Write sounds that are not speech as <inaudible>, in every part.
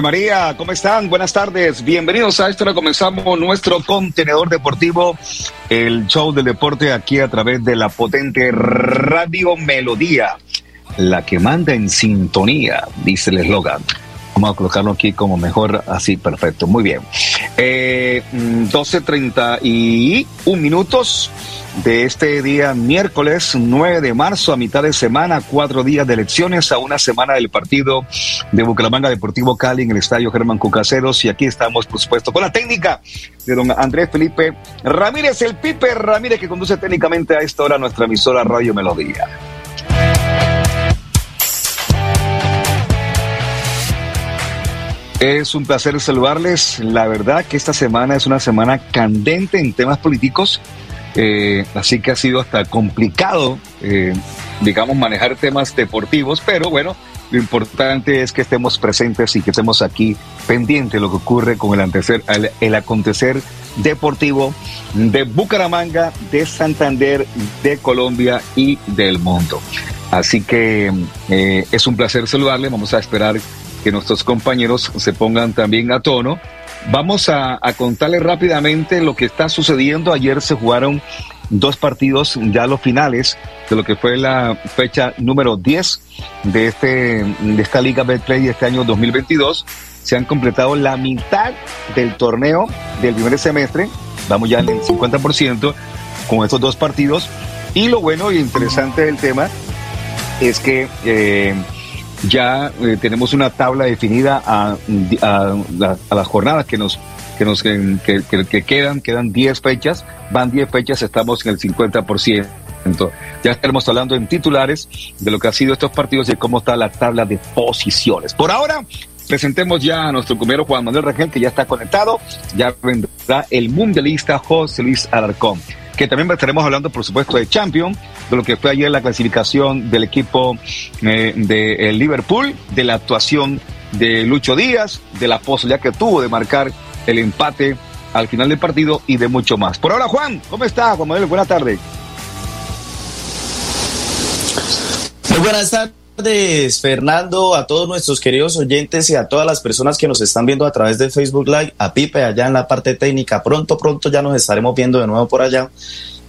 María, ¿cómo están? Buenas tardes. Bienvenidos a esto. Comenzamos nuestro contenedor deportivo, el show del deporte aquí a través de la potente Radio Melodía, la que manda en sintonía, dice el eslogan. Vamos a colocarlo aquí como mejor, así, perfecto. Muy bien. Eh, 12.31 mm, minutos de este día miércoles 9 de marzo a mitad de semana, cuatro días de elecciones a una semana del partido de Bucaramanga Deportivo Cali en el Estadio Germán Cucaseros y aquí estamos por supuesto con la técnica de don Andrés Felipe Ramírez, el Pipe Ramírez que conduce técnicamente a esta hora nuestra emisora Radio Melodía. Es un placer saludarles. La verdad que esta semana es una semana candente en temas políticos eh, así que ha sido hasta complicado, eh, digamos, manejar temas deportivos, pero bueno, lo importante es que estemos presentes y que estemos aquí pendientes de lo que ocurre con el, acontecer deportivo de Bucaramanga, de Santander, de Colombia y del mundo. Así que eh, es un placer saludarle. Vamos a esperar que nuestros compañeros se pongan también a tono Vamos a, contarles rápidamente lo que está sucediendo. Ayer se jugaron dos partidos, ya los finales de lo que fue la fecha número 10 de, este, de esta Liga Betplay de este año 2022. Se han completado la mitad del torneo del primer semestre. Vamos ya en el 50% con estos dos partidos. Y lo bueno y interesante del tema es que eh, ya eh, tenemos una tabla definida a, las jornadas que nos que nos que, quedan, quedan 10 fechas, van 10 fechas, estamos en el 50%. Ya estaremos hablando en titulares de lo que ha sido estos partidos y cómo está la tabla de posiciones. Por ahora, presentemos ya a nuestro compañero Juan Manuel Rangel, que ya está conectado. Ya vendrá el mundialista José Luis Alarcón también estaremos hablando, por supuesto, de Champions, de lo que fue ayer la clasificación del equipo eh, de Liverpool, de la actuación de Lucho Díaz, de la posibilidad que tuvo de marcar el empate al final del partido y de mucho más. Por ahora, Juan, ¿cómo está? Juan Manuel, buena tarde. Muy buenas tardes tardes, Fernando, a todos nuestros queridos oyentes y a todas las personas que nos están viendo a través de Facebook Live, a Pipe allá en la parte técnica. Pronto, pronto ya nos estaremos viendo de nuevo por allá.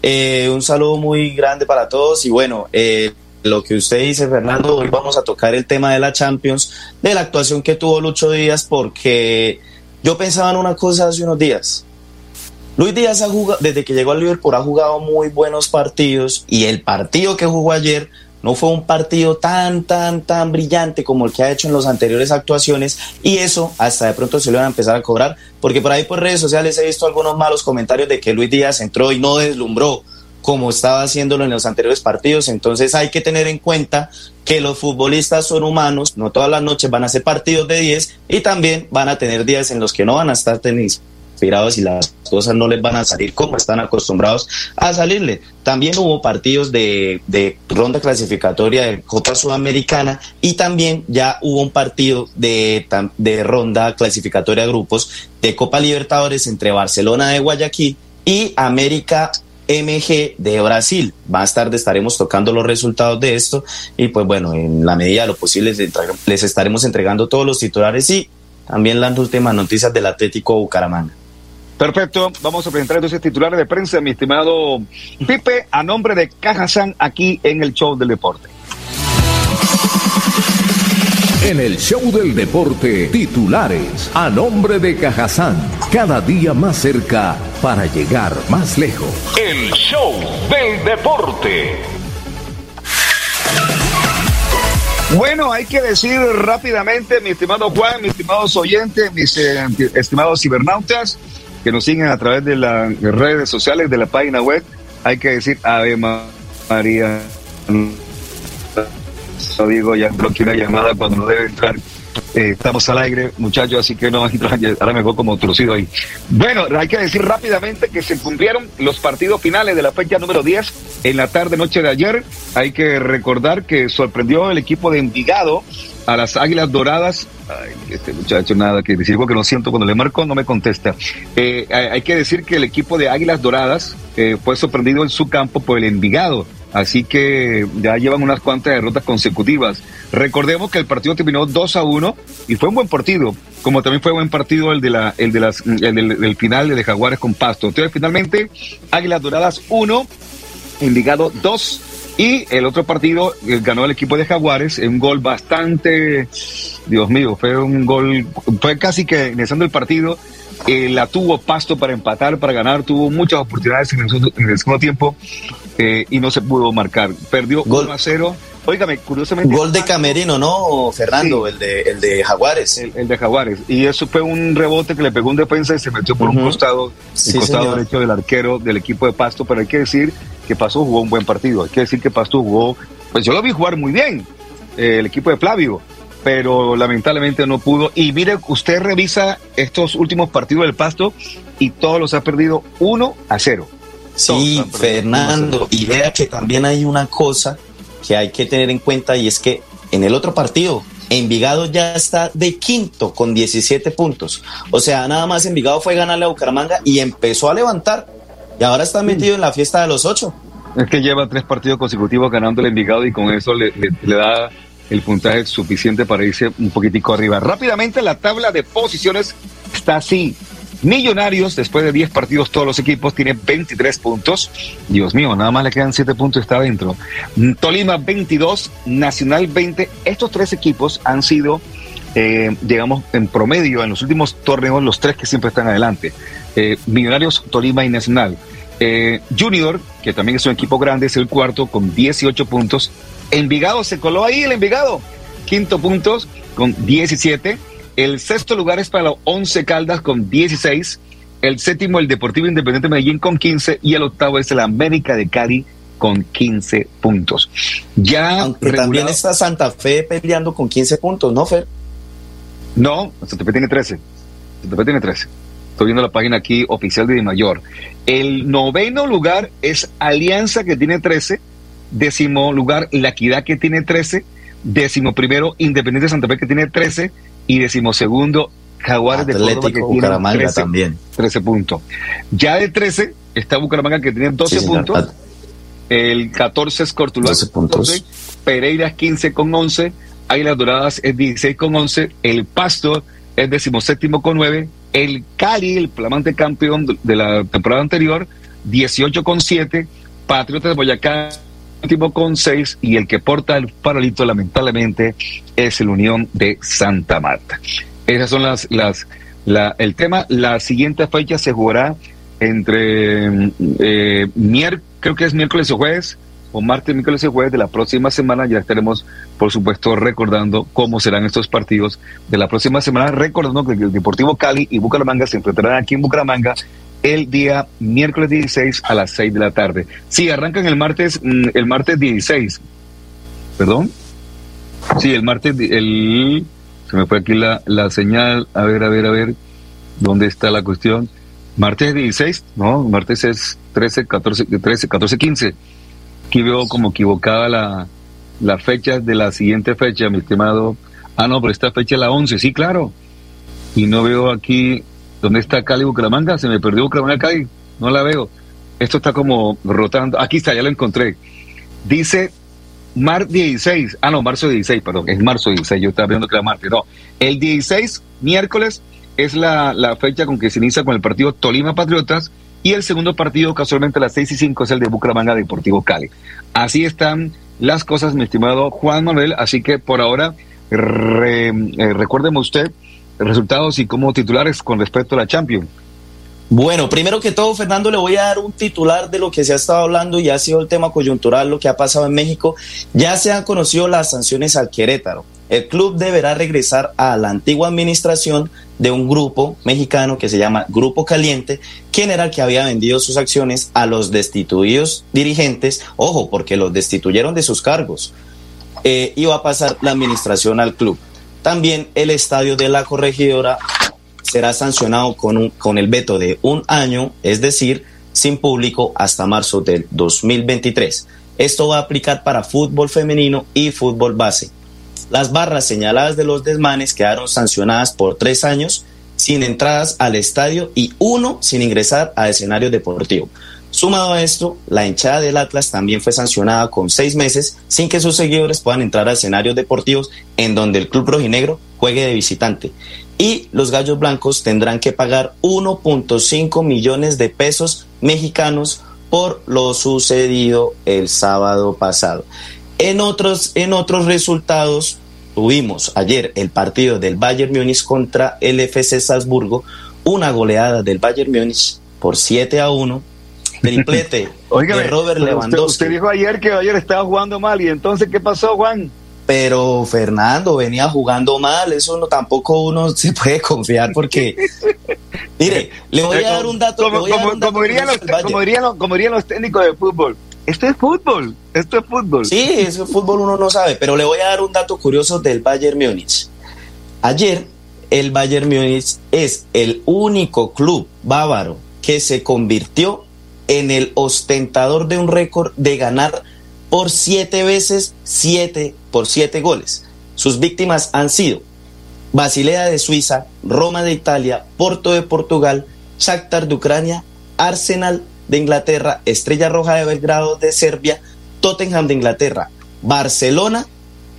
Eh, un saludo muy grande para todos y bueno, eh, lo que usted dice, Fernando, hoy vamos a tocar el tema de la Champions, de la actuación que tuvo Lucho Díaz, porque yo pensaba en una cosa hace unos días. Luis Díaz ha jugado, desde que llegó al Liverpool ha jugado muy buenos partidos y el partido que jugó ayer no fue un partido tan, tan, tan brillante como el que ha hecho en las anteriores actuaciones y eso hasta de pronto se lo van a empezar a cobrar, porque por ahí por redes sociales he visto algunos malos comentarios de que Luis Díaz entró y no deslumbró. como estaba haciéndolo en los anteriores partidos. Entonces hay que tener en cuenta que los futbolistas son humanos, no todas las noches van a ser partidos de 10 y también van a tener días en los que no van a estar tenis y las cosas no les van a salir como están acostumbrados a salirle. También hubo partidos de, ronda clasificatoria de Copa Sudamericana y también ya hubo un partido de, de ronda clasificatoria de grupos de Copa Libertadores entre Barcelona de Guayaquil y América MG de Brasil. Más tarde estaremos tocando los resultados de esto y pues bueno, en la medida de lo posible les estaremos entregando todos los titulares y también las últimas noticias del Atlético Bucaramanga. Perfecto, vamos a presentar entonces titulares de prensa, mi estimado Pipe, a nombre de Cajazán, aquí en el Show del Deporte. En el Show del Deporte, titulares, a nombre de Cajazán, cada día más cerca para llegar más lejos. El Show del Deporte. Bueno, hay que decir rápidamente, mi estimado Juan, mis estimados oyentes, mis eh, estimados cibernautas, que nos siguen a través de las redes sociales, de la página web. Hay que decir Ave María. Lo digo, ya bloqueé una llamada cuando no debe entrar. Eh, estamos al aire, muchachos, así que no <laughs> ahora me voy como trucido ahí. Bueno, hay que decir rápidamente que se cumplieron los partidos finales de la fecha número 10 en la tarde noche de ayer. Hay que recordar que sorprendió el equipo de Envigado a las Águilas Doradas. Ay, este muchacho nada que decir que no siento cuando le marco no me contesta. Eh, hay que decir que el equipo de Águilas Doradas eh, fue sorprendido en su campo por el Envigado. Así que ya llevan unas cuantas derrotas consecutivas. Recordemos que el partido terminó 2 a 1 y fue un buen partido, como también fue un buen partido el de la el de las el del, final de Jaguares con Pasto. Entonces, finalmente, Águilas Doradas 1, Envigado 2 y el otro partido eh, ganó el equipo de Jaguares, un gol bastante, Dios mío, fue un gol, fue casi que iniciando el partido, eh, la tuvo Pasto para empatar, para ganar, tuvo muchas oportunidades en el, segundo tiempo eh, y no se pudo marcar. Perdió gol. 1 a 0. Óigame, curiosamente. Gol de Camerino, ¿no, Fernando? El, de, el de Jaguares. El, de Jaguares. Y eso fue un rebote que le pegó un defensa y se metió por un costado, el costado derecho del arquero del equipo de Pasto. Pero hay que decir que Pasto jugó un buen partido. Hay que decir que Pasto jugó, pues yo lo vi jugar muy bien, eh, el equipo de Flavio, pero lamentablemente no pudo. Y mire, usted revisa estos últimos partidos del Pasto y todos los ha perdido 1 a 0. Sí, Fernando, y vea que también hay una cosa que hay que tener en cuenta y es que en el otro partido, Envigado ya está de quinto con 17 puntos. O sea, nada más Envigado fue ganarle a Bucaramanga y empezó a levantar y ahora está metido en la fiesta de los ocho. Es que lleva tres partidos consecutivos ganando el Envigado y con eso le, da el puntaje suficiente para irse un poquitico arriba. Rápidamente la tabla de posiciones está así. Millonarios, después de 10 partidos, todos los equipos tienen 23 puntos. Dios mío, nada más le quedan 7 puntos y está adentro. Tolima 22, Nacional 20. Estos tres equipos han sido, eh, digamos, en promedio en los últimos torneos, los tres que siempre están adelante. Eh, Millonarios, Tolima y Nacional. Eh, Junior, que también es un equipo grande, es el cuarto con 18 puntos. Envigado se coló ahí, el Envigado. Quinto puntos con 17. El sexto lugar es para los 11 Caldas con 16. El séptimo, el Deportivo Independiente Medellín con 15. Y el octavo es el América de Cali con 15 puntos. Ya Aunque también está Santa Fe peleando con 15 puntos, ¿no, Fer? No, Santa Fe tiene 13. Santa Fe tiene 13. Estoy viendo la página aquí oficial de Mayor. El noveno lugar es Alianza que tiene 13, décimo lugar La Equidad que tiene 13, décimo primero Independiente Santa Fe que tiene 13 y décimo segundo Jaguares de Córdoba que tiene 13, también. 13 puntos. Ya de 13 está Bucaramanga que tiene 12 puntos. El 14 es Cortuluá. 12 puntos. Pereira es 15 con 11. Águilas Doradas es 16 con 11. El Pasto es decimoséptimo con 9 el Cali, el flamante campeón de la temporada anterior, 18 con 7. Patriotas de Boyacá, último con 6. Y el que porta el paralito, lamentablemente, es el Unión de Santa Marta. Esas son las, las, la, el tema. La siguiente fecha se jugará entre eh, creo que es miércoles o jueves, o martes, miércoles y jueves de la próxima semana. Ya estaremos, por supuesto, recordando cómo serán estos partidos de la próxima semana. Recordando que el Deportivo Cali y Bucaramanga se enfrentarán aquí en Bucaramanga el día miércoles 16 a las 6 de la tarde. Sí, arrancan el martes, mm, el martes 16. ¿Perdón? Sí, el martes, el, se me fue aquí la, la señal. A ver, a ver, a ver, ¿dónde está la cuestión? Martes 16, no, martes es 13, 14, 13, 14, 15. Aquí veo como equivocada la, la fecha de la siguiente fecha, mi estimado. Ah, no, pero esta fecha es la 11, sí, claro. Y no veo aquí ¿Dónde está Cali Bucaramanga? Se me perdió Bucaramanga Cali. No la veo. Esto está como rotando. Aquí está, ya lo encontré. Dice mar 16. Ah, no, marzo 16, perdón. Es marzo 16. Yo estaba viendo que era martes. No. El 16, miércoles, es la, fecha con que se inicia con el partido Tolima Patriotas. Y el segundo partido, casualmente a las 6 y 5, es el de Bucaramanga Deportivo Cali. Así están las cosas, mi estimado Juan Manuel. Así que por ahora, eh, recuérdeme usted resultados y como titulares con respecto a la Champions. Bueno, primero que todo, Fernando, le voy a dar un titular de lo que se ha estado hablando y ha sido el tema coyuntural, lo que ha pasado en México. Ya se han conocido las sanciones al Querétaro. El club deberá regresar a la antigua administración de un grupo mexicano que se llama Grupo Caliente, quien era el que había vendido sus acciones a los destituidos dirigentes. Ojo, porque los destituyeron de sus cargos. Eh, iba a pasar la administración al club. También el estadio de la corregidora será sancionado con, con el veto de un año, es decir, sin público hasta marzo del 2023. Esto va a aplicar para fútbol femenino y fútbol base. Las barras señaladas de los desmanes quedaron sancionadas por tres años sin entradas al estadio y uno sin ingresar a escenario deportivo. Sumado a esto, la hinchada del Atlas también fue sancionada con seis meses sin que sus seguidores puedan entrar a escenarios deportivos en donde el club rojinegro juegue de visitante. Y los gallos blancos tendrán que pagar 1.5 millones de pesos mexicanos por lo sucedido el sábado pasado. En otros, en otros resultados, tuvimos ayer el partido del Bayern Múnich contra el FC Salzburgo, una goleada del Bayern Múnich por 7 a 1 triplete de Robert Lewandowski. Usted, dijo ayer que ayer estaba jugando mal y entonces ¿qué pasó, Juan? Pero Fernando venía jugando mal, eso no tampoco uno <laughs> se puede confiar porque mire, le voy a dar un dato, como, dirían los, como dirían los técnicos de fútbol, esto es fútbol, esto es fútbol. Sí, eso es fútbol uno no sabe, pero le voy a dar un dato curioso del Bayern Múnich. Ayer el Bayern Múnich es el único club bávaro que se convirtió en el ostentador de un récord de ganar por siete veces siete por siete goles. Sus víctimas han sido Basilea de Suiza, Roma de Italia, Porto de Portugal, Shakhtar de Ucrania, Arsenal de Inglaterra, Estrella Roja de Belgrado de Serbia, Tottenham de Inglaterra, Barcelona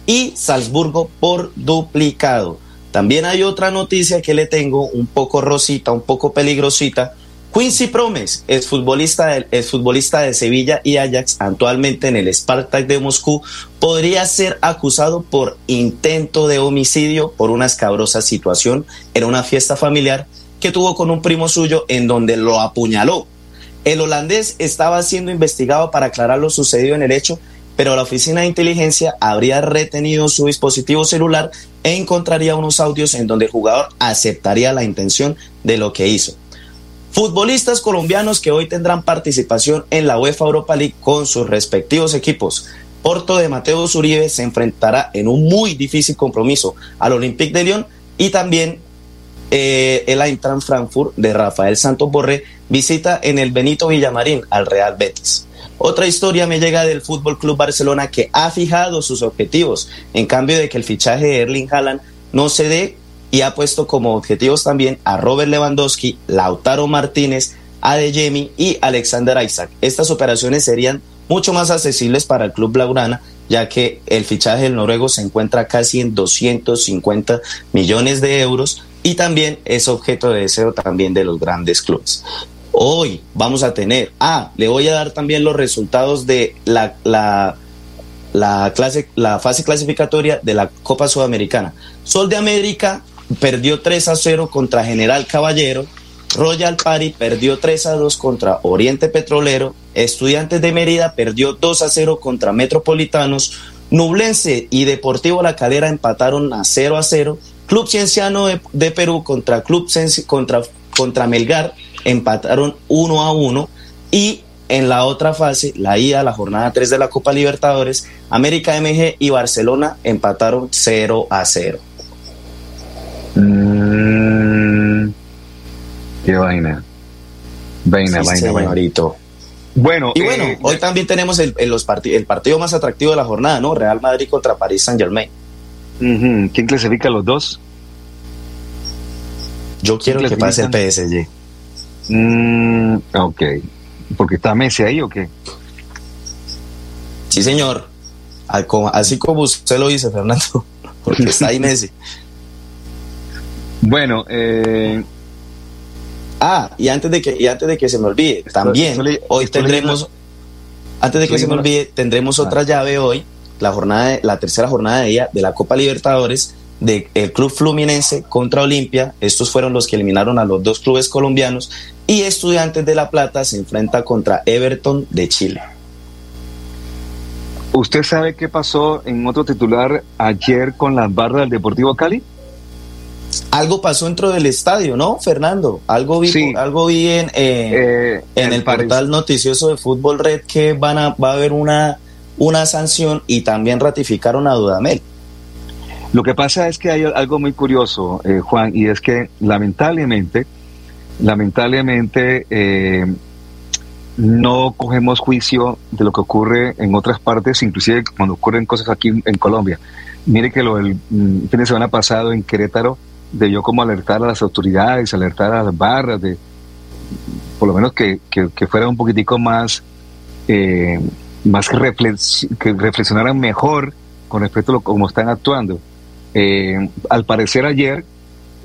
y Salzburgo por duplicado. También hay otra noticia que le tengo un poco rosita, un poco peligrosita, Quincy Promes es futbolista, de, Sevilla y Ajax, actualmente en el Spartak de Moscú, podría ser acusado por intento de homicidio por una escabrosa situación en una fiesta familiar que tuvo con un primo suyo en donde lo apuñaló. El holandés estaba siendo investigado para aclarar lo sucedido en el hecho, pero la oficina de inteligencia habría retenido su dispositivo celular e encontraría unos audios en donde el jugador aceptaría la intención de lo que hizo. Futbolistas colombianos que hoy tendrán participación en la UEFA Europa League con sus respectivos equipos. Porto de Mateo Zuribe se enfrentará en un muy difícil compromiso al Olympique de Lyon y también eh, el Eintracht Frankfurt de Rafael Santos Borré visita en el Benito Villamarín al Real Betis. Otra historia me llega del Fútbol Club Barcelona que ha fijado sus objetivos en cambio de que el fichaje de Erling Haaland no se dé y ha puesto como objetivos también a Robert Lewandowski, Lautaro Martínez, Adeyemi y Alexander Isaac. Estas operaciones serían mucho más accesibles para el club Blaugrana, ya que el fichaje del noruego se encuentra casi en 250 millones de euros y también es objeto de deseo también de los grandes clubes. Hoy vamos a tener, ah, le voy a dar también los resultados de la, la, fase clasificatoria de la Copa Sudamericana. Sol de América perdió 3 a 0 contra General Caballero, Royal Party perdió 3 a 2 contra Oriente Petrolero, Estudiantes de Mérida perdió 2 a 0 contra Metropolitanos, Nublense y Deportivo La Calera empataron a 0 a 0, Club Cienciano de, Perú contra Club contra, contra Melgar empataron uno a uno y en la otra fase, la ida, la jornada 3 de la Copa Libertadores, América MG y Barcelona empataron 0 a 0. Mm, qué vaina. Vaina, vaina, vaina. Bueno, y bueno, eh, hoy también tenemos el, los el partido más atractivo de la jornada, ¿no? Real Madrid contra París Saint Germain. ¿Quién clasifica los dos? Yo quiero que pase el PSG. Mm, ok. ¿Porque está Messi ahí o qué? Sí, señor. Así como usted lo dice, Fernando. <laughs> Porque está ahí Messi. <laughs> Bueno, eh, Ah, y antes de que, y antes de que se me olvide, también hoy tendremos, antes de que se me olvide, tendremos otra ah. llave hoy, la jornada, la tercera jornada de día de la Copa Libertadores del Club Fluminense contra Olimpia. Estos fueron los que eliminaron a los dos clubes colombianos y Estudiantes de La Plata se enfrenta contra Everton de Chile. ¿Usted sabe qué pasó en otro titular ayer con las barras del Deportivo Cali? Algo pasó dentro del estadio, ¿no, Fernando? Algo vi, algo vi en, eh, en el, portal noticioso de Fútbol Red que van a, va a haber una, una sanción y también ratificaron a Dudamel. Lo que pasa es que hay algo muy curioso, eh, Juan, y es que lamentablemente, lamentablemente eh, no cogemos juicio de lo que ocurre en otras partes, inclusive cuando ocurren cosas aquí en Colombia. Mire que lo del mm, fin de semana pasado en Querétaro, de yo como alertar a las autoridades, alertar a las barras, de por lo menos que, que, fuera un poquitico más, eh, más que reflexionaran mejor con respecto a lo, cómo están actuando. Eh, al parecer ayer,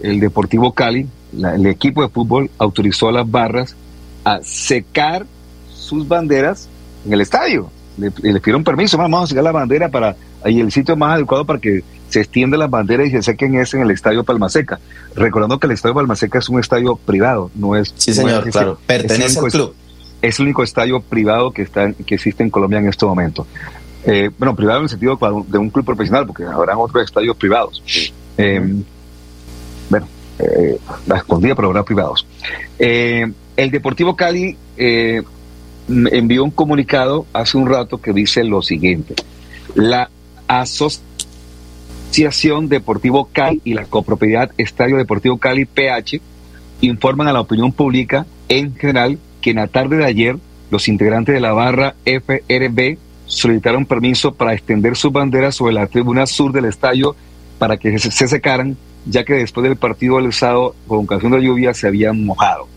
el Deportivo Cali, el equipo de fútbol, autorizó a las barras a secar sus banderas en el estadio. Le, le pidieron permiso, vamos a secar la bandera para ahí el sitio más adecuado para que se extiendan las banderas y se sequen es en el Estadio Palmaseca. Recordando que el Estadio Palmaseca es un estadio privado, no es... Sí, señor, claro, pertenece al club. Es el único estadio privado que, está, que existe en Colombia en este momento. Eh, bueno, privado en el sentido de un club profesional, porque habrá otros estadios privados. Eh, bueno, eh, la escondida, pero habrá privados. el Deportivo Cali envió un comunicado hace un rato que dice lo siguiente. La Asociación Deportivo Cali y la copropiedad Estadio Deportivo Cali PH informan a la opinión pública en general que en la tarde de ayer los integrantes de la barra FRB solicitaron permiso para extender sus banderas sobre la tribuna sur del estadio para que se, secaran, ya que después del partido sábado, con ocasión de lluvia, se habían mojado.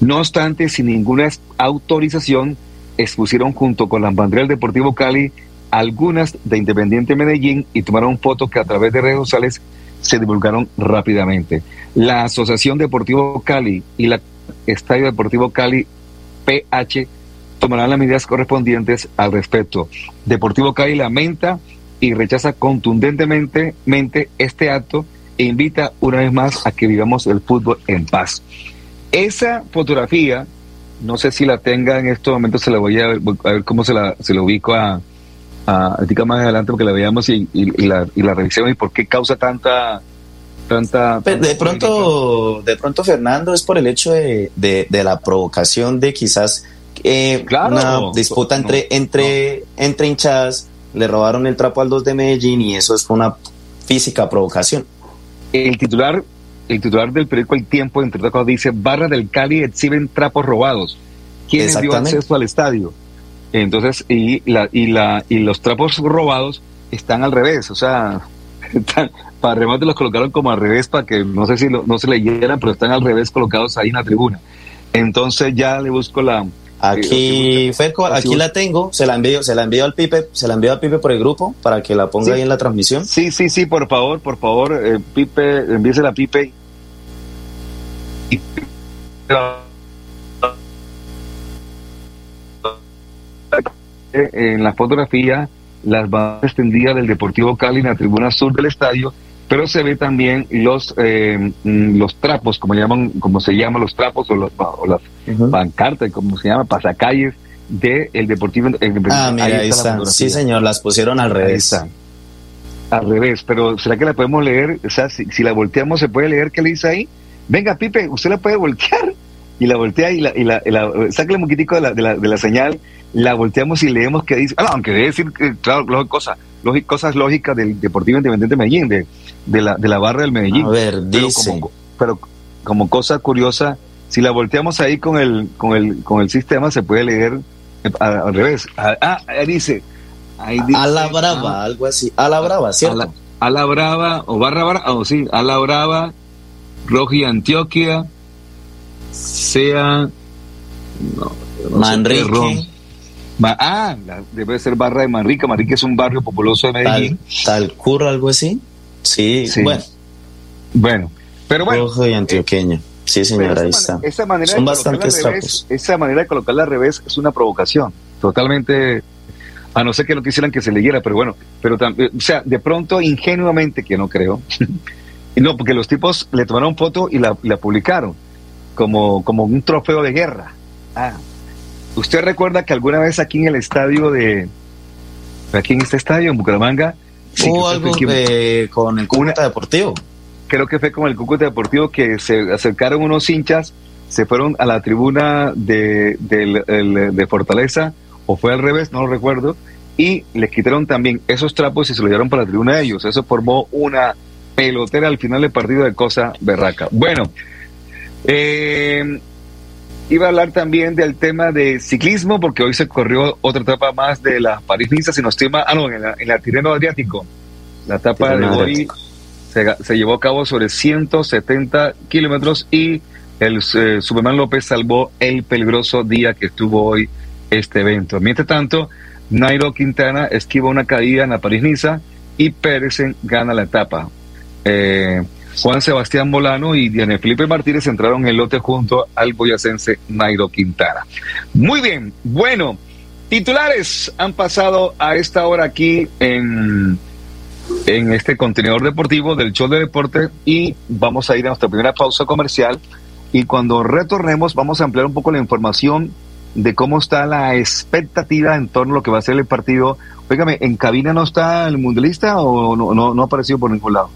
No obstante, sin ninguna autorización, expusieron junto con las banderas del Deportivo Cali algunas de Independiente Medellín y tomaron fotos que a través de redes sociales se divulgaron rápidamente. La Asociación Deportivo Cali y la Estadio Deportivo Cali PH tomarán las medidas correspondientes al respecto. Deportivo Cali lamenta y rechaza contundentemente este acto e invita una vez más a que vivamos el fútbol en paz. Esa fotografía, no sé si la tenga en estos momentos, se la voy a ver, a ver cómo se la, se la ubico a, a más adelante porque la veamos y, la, y la revisemos y por qué causa tanta tanta, de pronto de pronto Fernando es por el hecho de, de, la provocación de quizás eh, una disputa entre entre entre hinchadas le robaron el trapo al 2 de Medellín y eso es una física provocación. El titular el titular del periódico El Tiempo entre otras cosas dice barra del Cali exhiben trapos robados ¿quién dio acceso al estadio? Entonces, y, la, y, la, y los trapos robados están al revés, o sea, <laughs> para remate los colocaron como al revés para que no sé si no se leyeran, pero están al revés colocados ahí en la tribuna. Entonces ya le busco la... Aquí, Ferco, aquí la tengo, se la envío, se la envío al Pipe, se la envío al Pipe por el grupo para que la ponga ahí en la transmisión. Sí, sí, sí, por favor, por favor, eh, Pipe, envíese la Pipe. Y, en la fotografía las bandas extendidas del Deportivo Cali en la tribuna sur del estadio, pero se ve también los eh, mm, los trapos, como llaman, como se llaman los trapos o, las pancartas, como se llama, pasacalles del el Deportivo. ah, mira, ahí, está. Sí, señor, las pusieron al revés. Al revés, pero ¿será que la podemos leer? O sea, si, si la volteamos, ¿se puede leer qué le dice ahí? Venga, Pipe, usted la puede voltear y la voltea y la, y la, saca el moquitico de la, de, la, de la señal, la volteamos y leemos que dice, ah, aunque debe decir, que, claro, cosas, cosas lógicas del Deportivo Independiente de Medellín, de, de, la, de la barra del Medellín. A ver, pero Como, pero como cosa curiosa, si la volteamos ahí con el, con el, con el sistema, se puede leer al revés. Ah, ah dice, a la brava, algo así. A la brava, ¿cierto? A la, brava, o barra brava, o sí, a la brava, Roji Antioquia, sea. Manrique. Ah, debe ser barra de Manrique. Manrique es un barrio populoso de Medellín. Tal, tal algo así. Sí, bueno. Bueno, pero bueno. Rojo y antioqueño. Sí, señora, ahí está. Esa manera Son bastantes revés, Esa manera de colocarla al revés es una provocación. Totalmente a no ser que no quisieran que se leyera, pero bueno, pero también, o sea, de pronto ingenuamente, que no creo, <laughs> no, porque los tipos le tomaron foto y la, publicaron como, como un trofeo de guerra. Ah, ¿usted recuerda que alguna vez aquí en el estadio de, aquí en este estadio, en Bucaramanga, hubo algo con el Cúcuta Deportivo? Creo que fue con el Cúcuta Deportivo que se acercaron unos hinchas, se fueron a la tribuna de, de Fortaleza o fue al revés, no lo recuerdo, y les quitaron también esos trapos y se los llevaron para la tribuna de ellos. Eso formó una pelotera al final del partido de cosa berraca. Bueno, eh, iba a hablar también del tema de ciclismo, porque hoy se corrió otra etapa más de la París-Niza, si nos estima, ah, no, en, la, en el Tirreno Adriático. La etapa de hoy se, llevó a cabo sobre 170 kilómetros y el eh, Superman López salvó el peligroso día que estuvo hoy este evento. Mientras tanto, Nairo Quintana esquiva una caída en la París-Niza y Pérez gana la etapa. Eh, Juan Sebastián Molano y Diane Felipe Martínez entraron en el lote junto al boyacense Nairo Quintana. Muy bien, bueno, titulares han pasado a esta hora aquí en, en este contenedor deportivo del show de deporte y vamos a ir a nuestra primera pausa comercial y cuando retornemos vamos a ampliar un poco la información de cómo está la expectativa en torno a lo que va a ser el partido. Óigame, ¿en cabina no está el mundialista o no, no, no ha aparecido por ningún lado?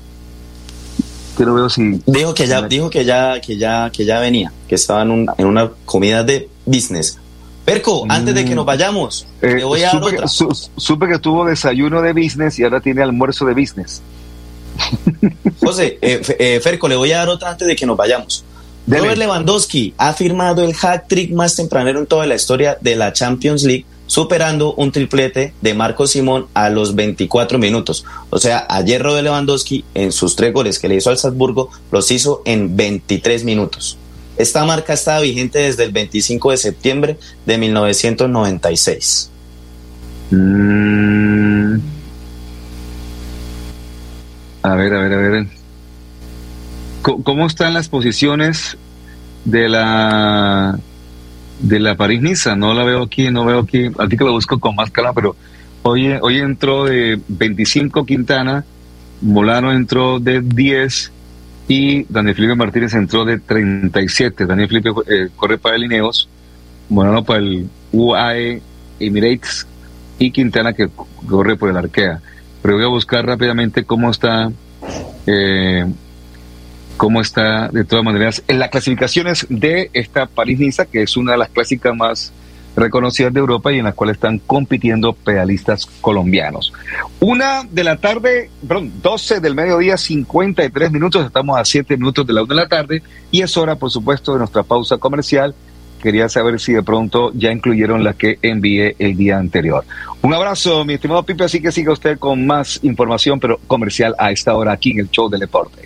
Pero veo si... Dijo que ya, dijo que ya, que ya, que ya venía, que estaba en, un, en una comida de business. Perco, antes de que nos vayamos, eh, voy a supe, que, supe que tuvo desayuno de business y ahora tiene almuerzo de business. <laughs> José, eh, eh, Ferco, le voy a dar otra antes de que nos vayamos. Robert Lewandowski ha firmado el hat-trick más tempranero en toda la historia de la Champions League, superando un triplete de Marco Simón a los 24 minutos. O sea, ayer Robert Lewandowski en sus tres goles que le hizo al Salzburgo los hizo en 23 minutos. Esta marca estaba vigente desde el 25 de septiembre de 1996. Mm. A ver, a ver, a ver. ¿Cómo están las posiciones de la de la París Niza? No la veo aquí, no veo aquí, aquí que lo busco con más calma, pero hoy, hoy entró de 25 Quintana, Molano entró de 10 y Daniel Felipe Martínez entró de 37. Daniel Felipe eh, corre para el Ineos, Molano para el UAE Emirates y Quintana que corre por el Arkea. Pero voy a buscar rápidamente cómo está eh, cómo está de todas maneras en las clasificaciones de esta París-Niza, que es una de las clásicas más reconocidas de Europa y en las cuales están compitiendo pedalistas colombianos. Una de la tarde, perdón, 12 del mediodía, 53 minutos, estamos a 7 minutos de la una de la tarde y es hora, por supuesto, de nuestra pausa comercial. Quería saber si de pronto ya incluyeron la que envié el día anterior. Un abrazo, mi estimado Pipe, así que siga usted con más información, pero comercial a esta hora aquí en el show del deporte.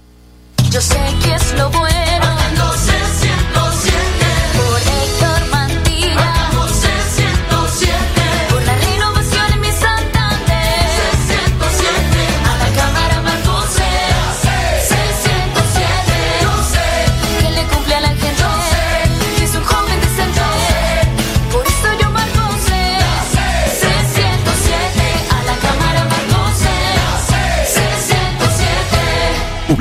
Yo sé que es lo.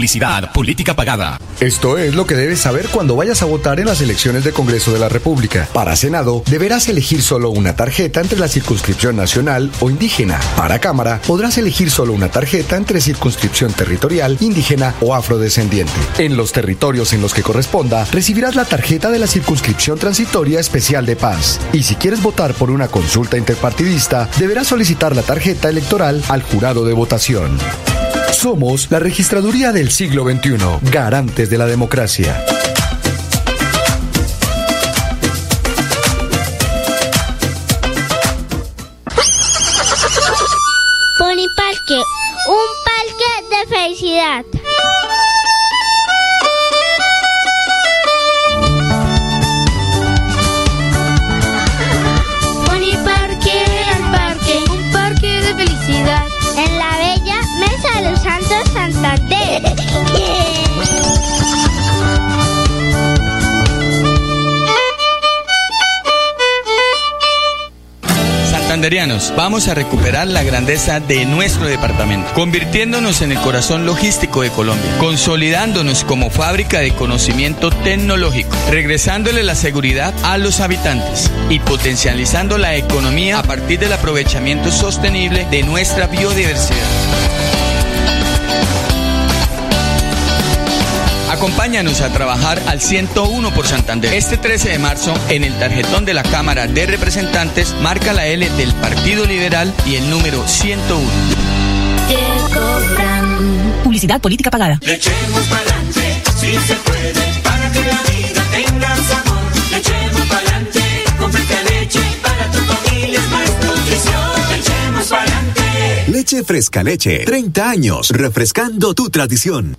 Publicidad, política pagada. Esto es lo que debes saber cuando vayas a votar en las elecciones de Congreso de la República. Para Senado, deberás elegir solo una tarjeta entre la circunscripción nacional o indígena. Para Cámara, podrás elegir solo una tarjeta entre circunscripción territorial, indígena o afrodescendiente. En los territorios en los que corresponda, recibirás la tarjeta de la circunscripción transitoria especial de paz. Y si quieres votar por una consulta interpartidista, deberás solicitar la tarjeta electoral al jurado de votación. Somos la registraduría del siglo XXI, garantes de la democracia. Poniparque, un parque de felicidad. Vamos a recuperar la grandeza de nuestro departamento, convirtiéndonos en el corazón logístico de Colombia, consolidándonos como fábrica de conocimiento tecnológico, regresándole la seguridad a los habitantes y potencializando la economía a partir del aprovechamiento sostenible de nuestra biodiversidad. Acompáñanos a trabajar al 101 por Santander. Este 13 de marzo, en el tarjetón de la Cámara de Representantes, marca la L del Partido Liberal y el número 101. Publicidad política pagada. Le echemos pa'lante, si se puede, para que la vida tenga sabor. Le echemos pa'lante, con fresca leche, para tu familia es más nutrición. Le echemos pa'lante. Leche Fresca Leche, 30 años, refrescando tu tradición.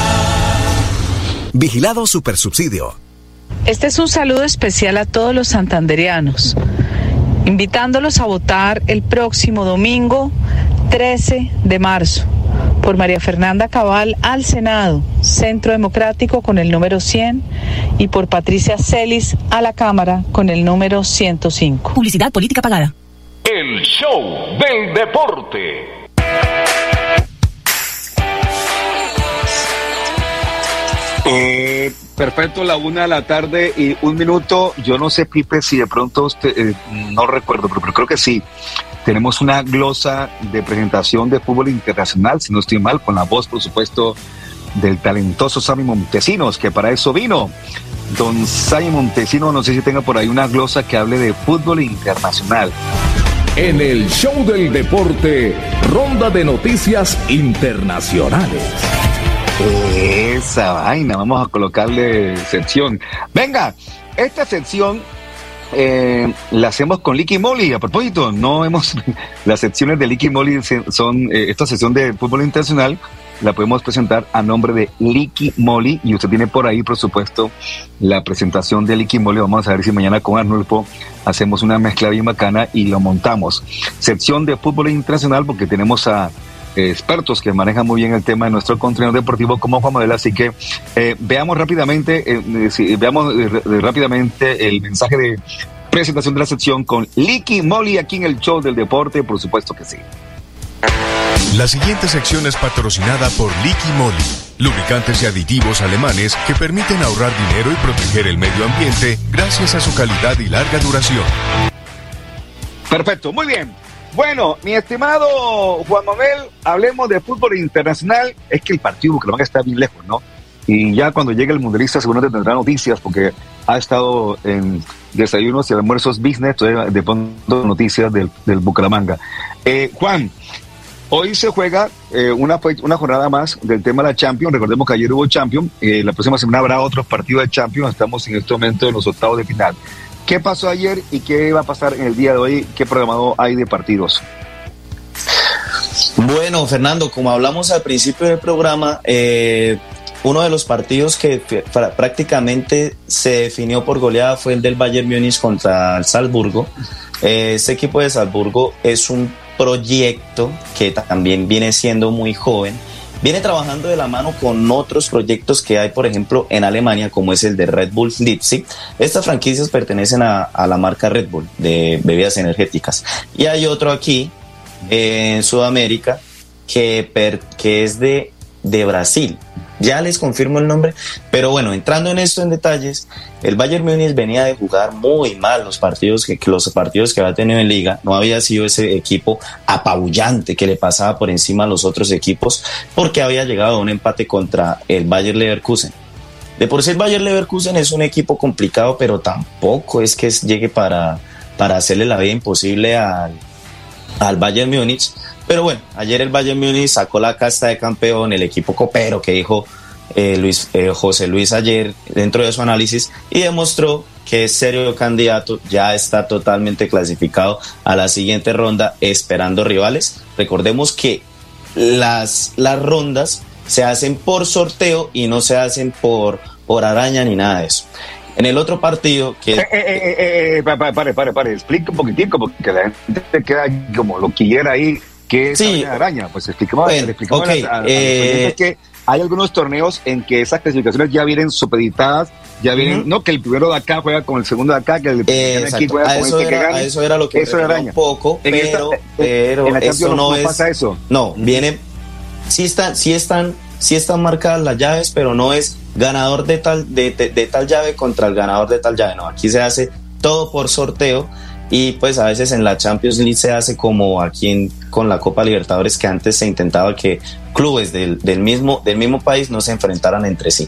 Vigilado Supersubsidio. Este es un saludo especial a todos los santanderianos, invitándolos a votar el próximo domingo 13 de marzo por María Fernanda Cabal al Senado, Centro Democrático con el número 100 y por Patricia Celis a la Cámara con el número 105. Publicidad política pagada. El show del deporte. Perfecto, la una de la tarde y un minuto. Yo no sé, Pipe, si de pronto usted, eh, no recuerdo, pero, pero creo que sí. Tenemos una glosa de presentación de fútbol internacional, si no estoy mal, con la voz, por supuesto, del talentoso Sammy Montesinos, que para eso vino. Don Sammy Montesinos, no sé si tenga por ahí una glosa que hable de fútbol internacional. En el show del deporte, ronda de noticias internacionales. Esa vaina, vamos a colocarle sección. Venga, esta sección eh, la hacemos con Licky Molly. A propósito, no hemos. <laughs> Las secciones de Licky Molly son. eh, esta sesión de fútbol internacional la podemos presentar a nombre de Licky Molly. Y usted tiene por ahí, por supuesto, la presentación de Licky Molly. Vamos a ver si mañana con Arnulfo hacemos una mezcla bien bacana y lo montamos. Sección de fútbol internacional, porque tenemos a expertos que manejan muy bien el tema de nuestro contenido deportivo como Juan así que eh, veamos rápidamente, eh, eh, veamos rápidamente el mensaje de presentación de la sección con Licky Molly aquí en el show del deporte, por supuesto que sí. La siguiente sección es patrocinada por Licky Moly, lubricantes y aditivos alemanes que permiten ahorrar dinero y proteger el medio ambiente gracias a su calidad y larga duración. Perfecto, muy bien. Bueno, mi estimado Juan Manuel, hablemos de fútbol internacional. Es que el partido Bucaramanga está bien lejos, ¿no? Y ya cuando llegue el mundialista seguramente tendrá noticias porque ha estado en desayunos y almuerzos business, entonces de pronto noticias del, Bucaramanga. Eh, Juan, hoy se juega eh, una, fe- una jornada más del tema de la Champions. Recordemos que ayer hubo Champions. eh, la próxima semana habrá otros partidos de Champions. Estamos en este momento en los octavos de final. ¿Qué pasó ayer y qué va a pasar en el día de hoy? ¿Qué programado hay de partidos? Bueno, Fernando, como hablamos al principio del programa, eh, uno de los partidos que prácticamente se definió por goleada fue el del Bayern Múnich contra el Salzburgo. Eh, este equipo de Salzburgo es un proyecto que también viene siendo muy joven. Viene trabajando de la mano con otros proyectos que hay, por ejemplo, en Alemania, como es el de Red Bull Leipzig. Estas franquicias pertenecen a, la marca Red Bull de bebidas energéticas. Y hay otro aquí, en Sudamérica, que, es de Brasil. Ya les confirmo el nombre, pero bueno, entrando en esto en detalles, el Bayern Múnich venía de jugar muy mal los partidos que, los partidos que había tenido en liga, no había sido ese equipo apabullante que le pasaba por encima a los otros equipos porque había llegado a un empate contra el Bayern Leverkusen. De por sí el Bayern Leverkusen es un equipo complicado, pero tampoco es que llegue para, para hacerle la vida imposible al, al Bayern Múnich. Pero bueno, ayer el Bayern Múnich sacó la casta de campeón, el equipo copero que dijo eh, Luis, eh, José Luis ayer dentro de su análisis y demostró que es serio candidato, ya está totalmente clasificado a la siguiente ronda esperando rivales. Recordemos que las, las rondas se hacen por sorteo y no se hacen por, por araña ni nada de eso. En el otro partido que... Eh, eh, pare, pare, pare, explica un poquitico porque la gente queda como lo quiera ahí. ¿Qué es Sí. araña de araña? Pues expliquemos, Bueno, expliquemos ok, a- a- a los eh, que hay algunos torneos en que esas clasificaciones ya vienen supeditadas, ya vienen, no que el primero de acá juega con el segundo de acá, que el que gane aquí juega A con eso, este que era, gane. a eso era lo que Eso de araña. un poco, En pero, en- pero en la eso no es... pasa eso. No, viene... Sí están, sí están, sí están marcadas las llaves, pero no es ganador de tal, de, de- de tal llave contra el ganador de tal llave. No, aquí se hace todo por sorteo y pues a veces en la Champions League se hace como aquí con la Copa Libertadores que antes se intentaba que clubes del, del mismo, del mismo país no se enfrentaran entre sí.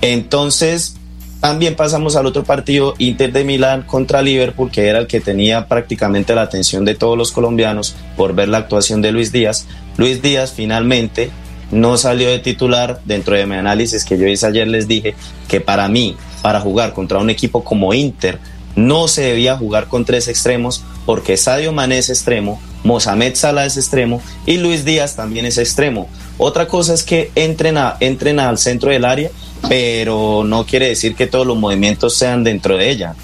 Entonces, también pasamos al otro partido, Inter de Milán contra Liverpool, que era el que tenía prácticamente la atención de todos los colombianos por ver la actuación de Luis Díaz. Luis Díaz finalmente no salió de titular. Dentro de mi análisis que yo hice ayer les dije que para mí, para jugar contra un equipo como Inter, no se debía jugar con tres extremos porque Sadio Mané es extremo, Mohamed Salah es extremo y Luis Díaz también es extremo. Otra cosa es que entren, a- entren al centro del área, pero no quiere decir que todos los movimientos sean dentro de ella.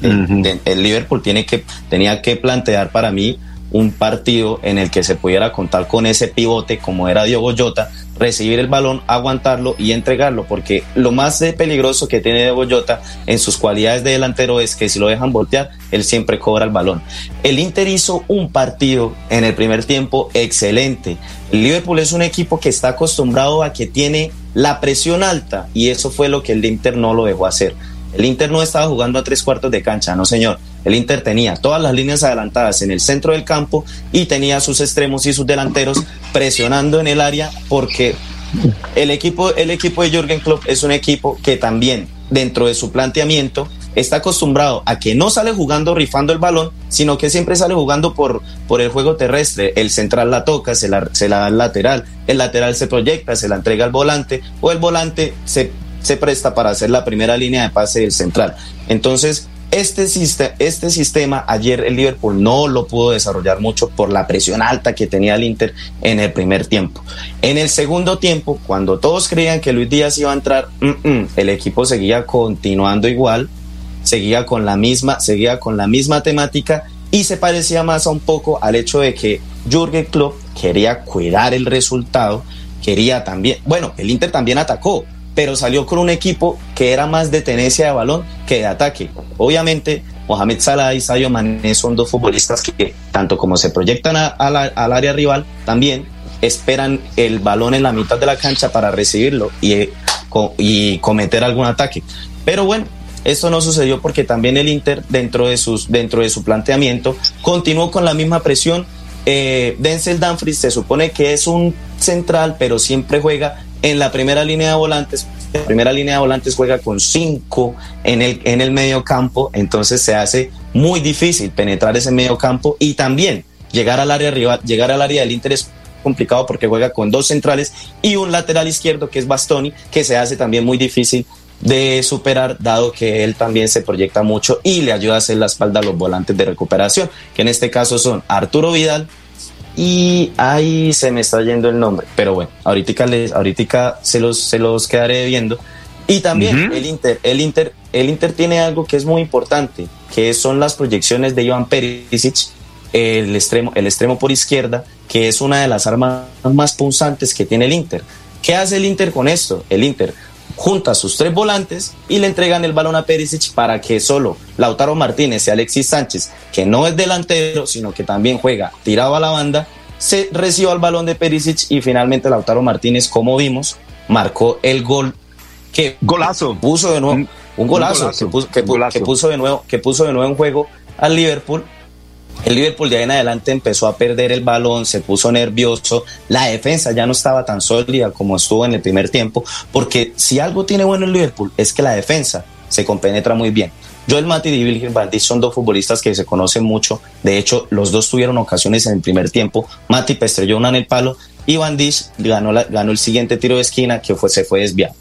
El, Liverpool tiene que, tenía que plantear para mí un partido en el que se pudiera contar con ese pivote como era Diogo Jota, recibir el balón, aguantarlo y entregarlo, porque lo más de peligroso que tiene Diogo Jota en sus cualidades de delantero es que si lo dejan voltear, él siempre cobra el balón. El Inter hizo un partido en el primer tiempo excelente. El Liverpool es un equipo que está acostumbrado a que tiene la presión alta y eso fue lo que el Inter no lo dejó hacer. El Inter no estaba jugando a tres cuartos de cancha, no señor. El Inter tenía todas las líneas adelantadas en el centro del campo y tenía sus extremos y sus delanteros presionando en el área porque el equipo, el equipo de Jürgen Klopp es un equipo que también dentro de su planteamiento está acostumbrado a que no sale jugando rifando el balón, sino que siempre sale jugando por, por el juego terrestre. El central la toca, se la, se la da al lateral, el lateral se proyecta, se la entrega al volante o el volante se, se presta para hacer la primera línea de pase del central. Entonces, este, este sistema ayer el Liverpool no lo pudo desarrollar mucho por la presión alta que tenía el Inter en el primer tiempo. En el segundo tiempo, cuando todos creían que Luis Díaz iba a entrar, mm, mm, el equipo seguía continuando igual, seguía con la misma, seguía con la misma temática y se parecía más a un poco al hecho de que Jürgen Klopp quería cuidar el resultado, quería también, bueno, el Inter también atacó, pero salió con un equipo que era más de tenencia de balón que de ataque. Obviamente, Mohamed Salah y Sadio Mané son dos futbolistas que, tanto como se proyectan al área rival, también esperan el balón en la mitad de la cancha para recibirlo y, eh, y cometer algún ataque. Pero bueno, esto no sucedió porque también el Inter, dentro de, sus, dentro de su planteamiento, continuó con la misma presión. Eh, Denzel Dumfries se supone que es un central, pero siempre juega en la primera línea de volantes. La primera línea de volantes juega con cinco en el, en el medio campo, entonces se hace muy difícil penetrar ese medio campo y también llegar al área rival, llegar al área del Inter es complicado porque juega con dos centrales y un lateral izquierdo que es Bastoni, que se hace también muy difícil de superar, dado que él también se proyecta mucho y le ayuda a hacer la espalda a los volantes de recuperación, que en este caso son Arturo Vidal y ahí se me está yendo el nombre, pero bueno, ahorita, les, ahorita se, los, se los quedaré viendo. Y también el Inter, el Inter, el Inter tiene algo que es muy importante, que son las proyecciones de Iván Perisic, el extremo, el extremo por izquierda, que es una de las armas más punzantes que tiene el Inter. ¿Qué hace el Inter con esto? El Inter junta a sus tres volantes y le entregan el balón a Perisic para que solo Lautaro Martínez y Alexis Sánchez, que no es delantero, sino que también juega tirado a la banda, se reciba el balón de Perisic y finalmente Lautaro Martínez, como vimos, marcó el gol que golazo puso de nuevo un, golazo, golazo, que, puso, que un pu- golazo. que puso de nuevo que puso de nuevo en juego al Liverpool el Liverpool de ahí en adelante empezó a perder el balón, se puso nervioso, la defensa ya no estaba tan sólida como estuvo en el primer tiempo, porque si algo tiene bueno el Liverpool es que la defensa se compenetra muy bien. Joel Mati y Virgil van Dijk son dos futbolistas que se conocen mucho, de hecho los dos tuvieron ocasiones en el primer tiempo, Mati estrelló una en el palo y Van Dijk ganó, ganó el siguiente tiro de esquina que fue, se fue desviado.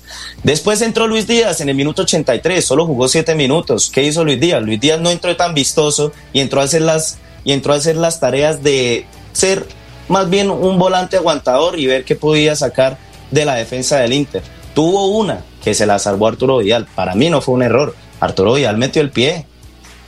Después entró Luis Díaz en el minuto 83, solo jugó 7 minutos. ¿Qué hizo Luis Díaz? Luis Díaz no entró tan vistoso y entró a hacer las, y entró a hacer las tareas de ser más bien un volante aguantador y ver qué podía sacar de la defensa del Inter. Tuvo una, que se la salvó Arturo Vidal. Para mí no fue un error. Arturo Vidal metió el pie,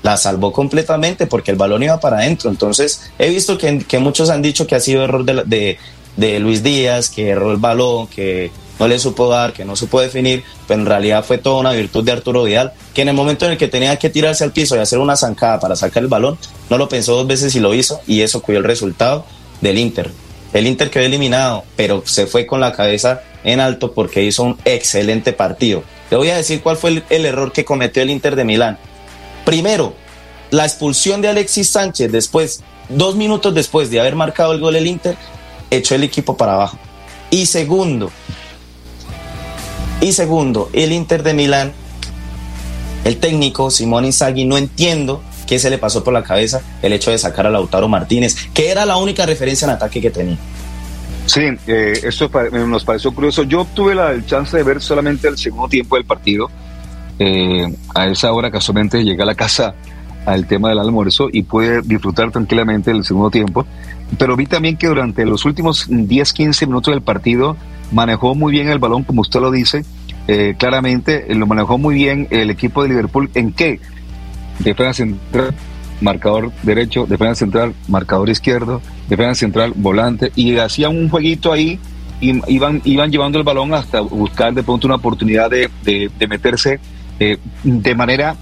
la salvó completamente porque el balón iba para adentro. Entonces, he visto que, que muchos han dicho que ha sido error de, de Luis Díaz, que erró el balón, que no le supo dar, que no supo definir, pero en realidad fue toda una virtud de Arturo Vidal, que en el momento en el que tenía que tirarse al piso y hacer una zancada para sacar el balón, no lo pensó dos veces y lo hizo, y eso cuidó el resultado del Inter. El Inter quedó eliminado, pero se fue con la cabeza en alto porque hizo un excelente partido. Le voy a decir cuál fue el, error que cometió el Inter de Milán. Primero, la expulsión de Alexis Sánchez después, dos minutos después de haber marcado el gol el Inter, echó el equipo para abajo. Y segundo, y segundo, el Inter de Milán, el técnico Simón Inzaghi, no entiendo qué se le pasó por la cabeza el hecho de sacar a Lautaro Martínez, que era la única referencia en ataque que tenía. Sí, eh, eso nos pareció curioso. Yo tuve la chance de ver solamente el segundo tiempo del partido. Eh, a esa hora casualmente llegué a la casa al tema del almuerzo y pude disfrutar tranquilamente el segundo tiempo. Pero vi también que durante los últimos 10, 15 minutos del partido manejó muy bien el balón, como usted lo dice. Eh, claramente eh, lo manejó muy bien el equipo de Liverpool. ¿En qué? Defensa central, marcador derecho, defensa central, marcador izquierdo, defensa central, volante, y hacían un jueguito ahí, y iban, iban llevando el balón hasta buscar de pronto una oportunidad de, de- de meterse eh, de manera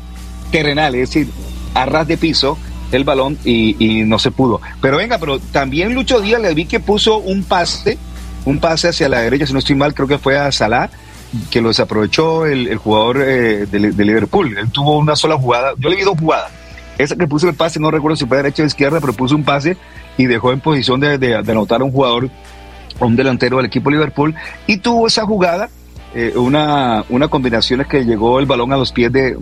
terrenal, es decir, a ras de piso el balón y, y no se pudo. Pero venga, pero también Lucho Díaz le vi que puso un pase, un pase hacia la derecha, si no estoy mal, creo que fue a Salah, que lo desaprovechó el, jugador eh, de, Liverpool. Él tuvo una sola jugada, yo le vi dos jugadas. Esa que puso el pase, no recuerdo si fue derecha o izquierda, pero puso un pase y dejó en posición de, anotar a un jugador, a un delantero del equipo Liverpool, y tuvo esa jugada, eh, una, combinación es que llegó el balón a los pies de,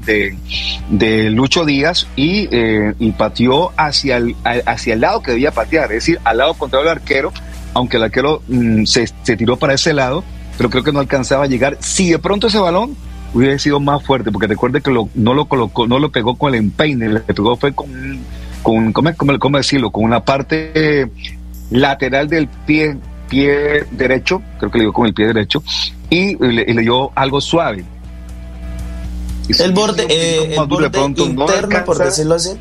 de, Lucho Díaz y, eh, y pateó hacia el, hacia el lado que debía patear, es decir, al lado contrario del arquero, aunque el arquero mm, se, se tiró para ese lado, pero creo que no alcanzaba a llegar. Si de pronto ese balón hubiera sido más fuerte, porque recuerde que lo- no lo colocó, no lo pegó con el empeine, le pegó fue con, con ¿cómo, cómo- cómo decirlo? Con una parte lateral del pie, pie derecho, creo que le dio con el pie derecho, y le, y le dio algo suave. Y El borde, eh, el de borde no interno, por decirlo así.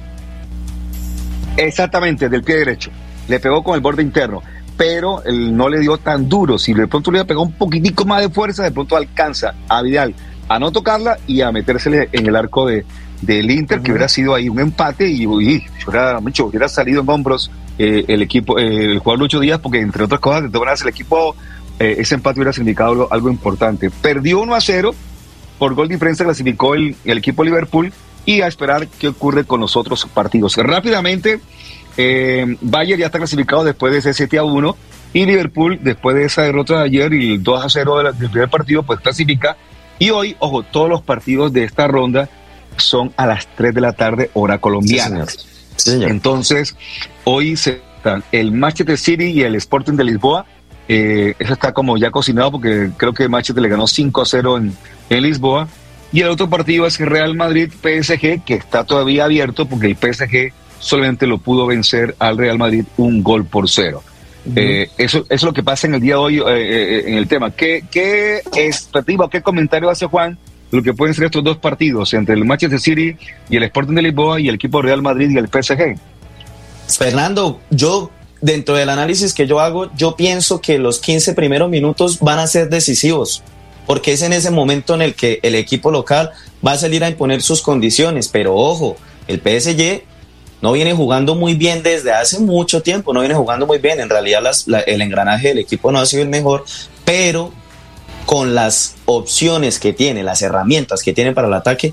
Exactamente, del pie derecho. Le pegó con el borde interno, pero él no le dio tan duro. Si de pronto le hubiera pegado un poquitico más de fuerza, de pronto alcanza a Vidal a no tocarla y a metérsele en el arco de, del Inter, que hubiera sido ahí un empate y, y hubiera, mucho, hubiera salido en hombros eh, el equipo, eh, el jugador Lucho Díaz, porque entre otras cosas, de todas maneras, el equipo, eh, ese empate hubiera significado algo, algo importante. Perdió 1 a 0, por gol de diferencia clasificó el, el equipo Liverpool y a esperar qué ocurre con los otros partidos. Rápidamente, eh, Bayern ya está clasificado después de ese 7 a 1 y Liverpool, después de esa derrota de ayer y el 2 a 0 de la- del primer partido, pues clasifica. Y hoy, ojo, todos los partidos de esta ronda son a las 3 de la tarde, hora colombiana. Entonces, hoy se están el Manchester City y el Sporting de Lisboa. Eh, eso está como ya cocinado porque creo que Manchester le ganó 5 a 0 en, en Lisboa. Y el otro partido es Real Madrid-PSG, que está todavía abierto porque el PSG solamente lo pudo vencer al Real Madrid un gol por cero. Eh, eso, eso es lo que pasa en el día de hoy eh, eh, en el tema. ¿Qué, qué expectativa, qué comentario hace Juan lo que pueden ser estos dos partidos entre el Manchester City y el Sporting de Lisboa y el equipo Real Madrid y el PSG? Fernando, yo dentro del análisis que yo hago, yo pienso que los 15 primeros minutos van a ser decisivos, porque es en ese momento en el que el equipo local va a salir a imponer sus condiciones, pero ojo, el PSG no viene jugando muy bien desde hace mucho tiempo, no viene jugando muy bien, en realidad las- la- el engranaje del equipo no ha sido el mejor, pero con las opciones que tiene, las herramientas que tiene para el ataque,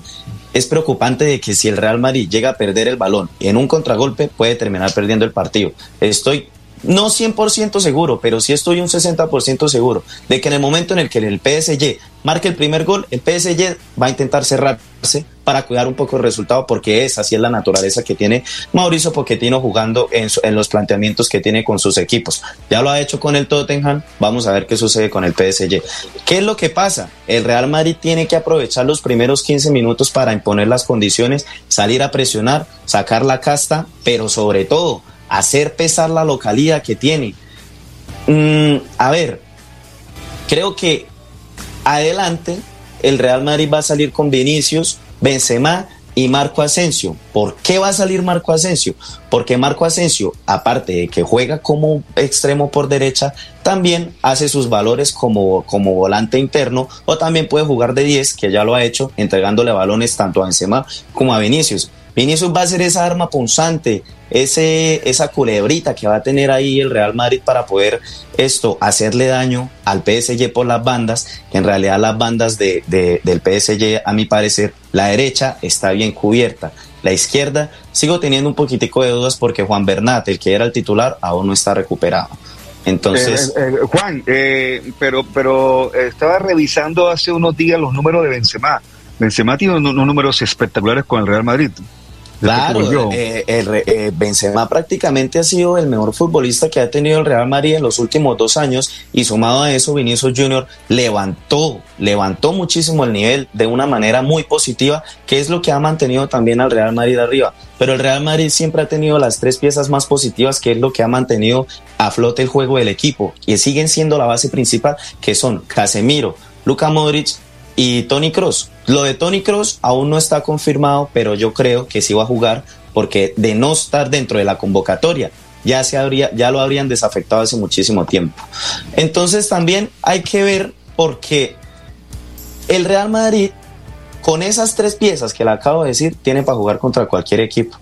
es preocupante de que si el Real Madrid llega a perder el balón en un contragolpe, puede terminar perdiendo el partido. Estoy no 100% seguro, pero sí estoy un 60% seguro de que en el momento en el que el PSG marque el primer gol, el PSG va a intentar cerrarse para cuidar un poco el resultado, porque es así es la naturaleza que tiene Mauricio Pochettino jugando en, en los planteamientos que tiene con sus equipos. Ya lo ha hecho con el Tottenham, vamos a ver qué sucede con el PSG. ¿Qué es lo que pasa? El Real Madrid tiene que aprovechar los primeros 15 minutos para imponer las condiciones, salir a presionar, sacar la casta, pero sobre todo hacer pesar la localidad que tiene. Mm, a ver, creo que adelante el Real Madrid va a salir con Vinicius, Benzema y Marco Asensio. ¿Por qué va a salir Marco Asensio? Porque Marco Asensio, aparte de que juega como extremo por derecha, también hace sus valores como, como volante interno o también puede jugar de 10, que ya lo ha hecho, entregándole balones tanto a Benzema como a Vinicius. Vinicius va a ser esa arma punzante, ese, esa culebrita que va a tener ahí el Real Madrid para poder esto hacerle daño al PSG por las bandas. En realidad las bandas de, de, del PSG, a mi parecer, la derecha está bien cubierta. La izquierda sigo teniendo un poquitico de dudas porque Juan Bernat, el que era el titular, aún no está recuperado. Entonces, eh, eh, Juan, eh, pero pero estaba revisando hace unos días los números de Benzema. Benzema tiene unos números espectaculares con el Real Madrid. Claro, eh, el, eh, Benzema prácticamente ha sido el mejor futbolista que ha tenido el Real Madrid en los últimos dos años y sumado a eso Vinicius Junior levantó, levantó muchísimo el nivel de una manera muy positiva, que es lo que ha mantenido también al Real Madrid arriba. Pero el Real Madrid siempre ha tenido las tres piezas más positivas, que es lo que ha mantenido a flote el juego del equipo y siguen siendo la base principal, que son Casemiro, Luka Modric y Tony Cross. Lo de Tony Cross aún no está confirmado, pero yo creo que sí va a jugar porque de no estar dentro de la convocatoria ya se habría ya lo habrían desafectado hace muchísimo tiempo. Entonces también hay que ver porque el Real Madrid con esas tres piezas que le acabo de decir tiene para jugar contra cualquier equipo.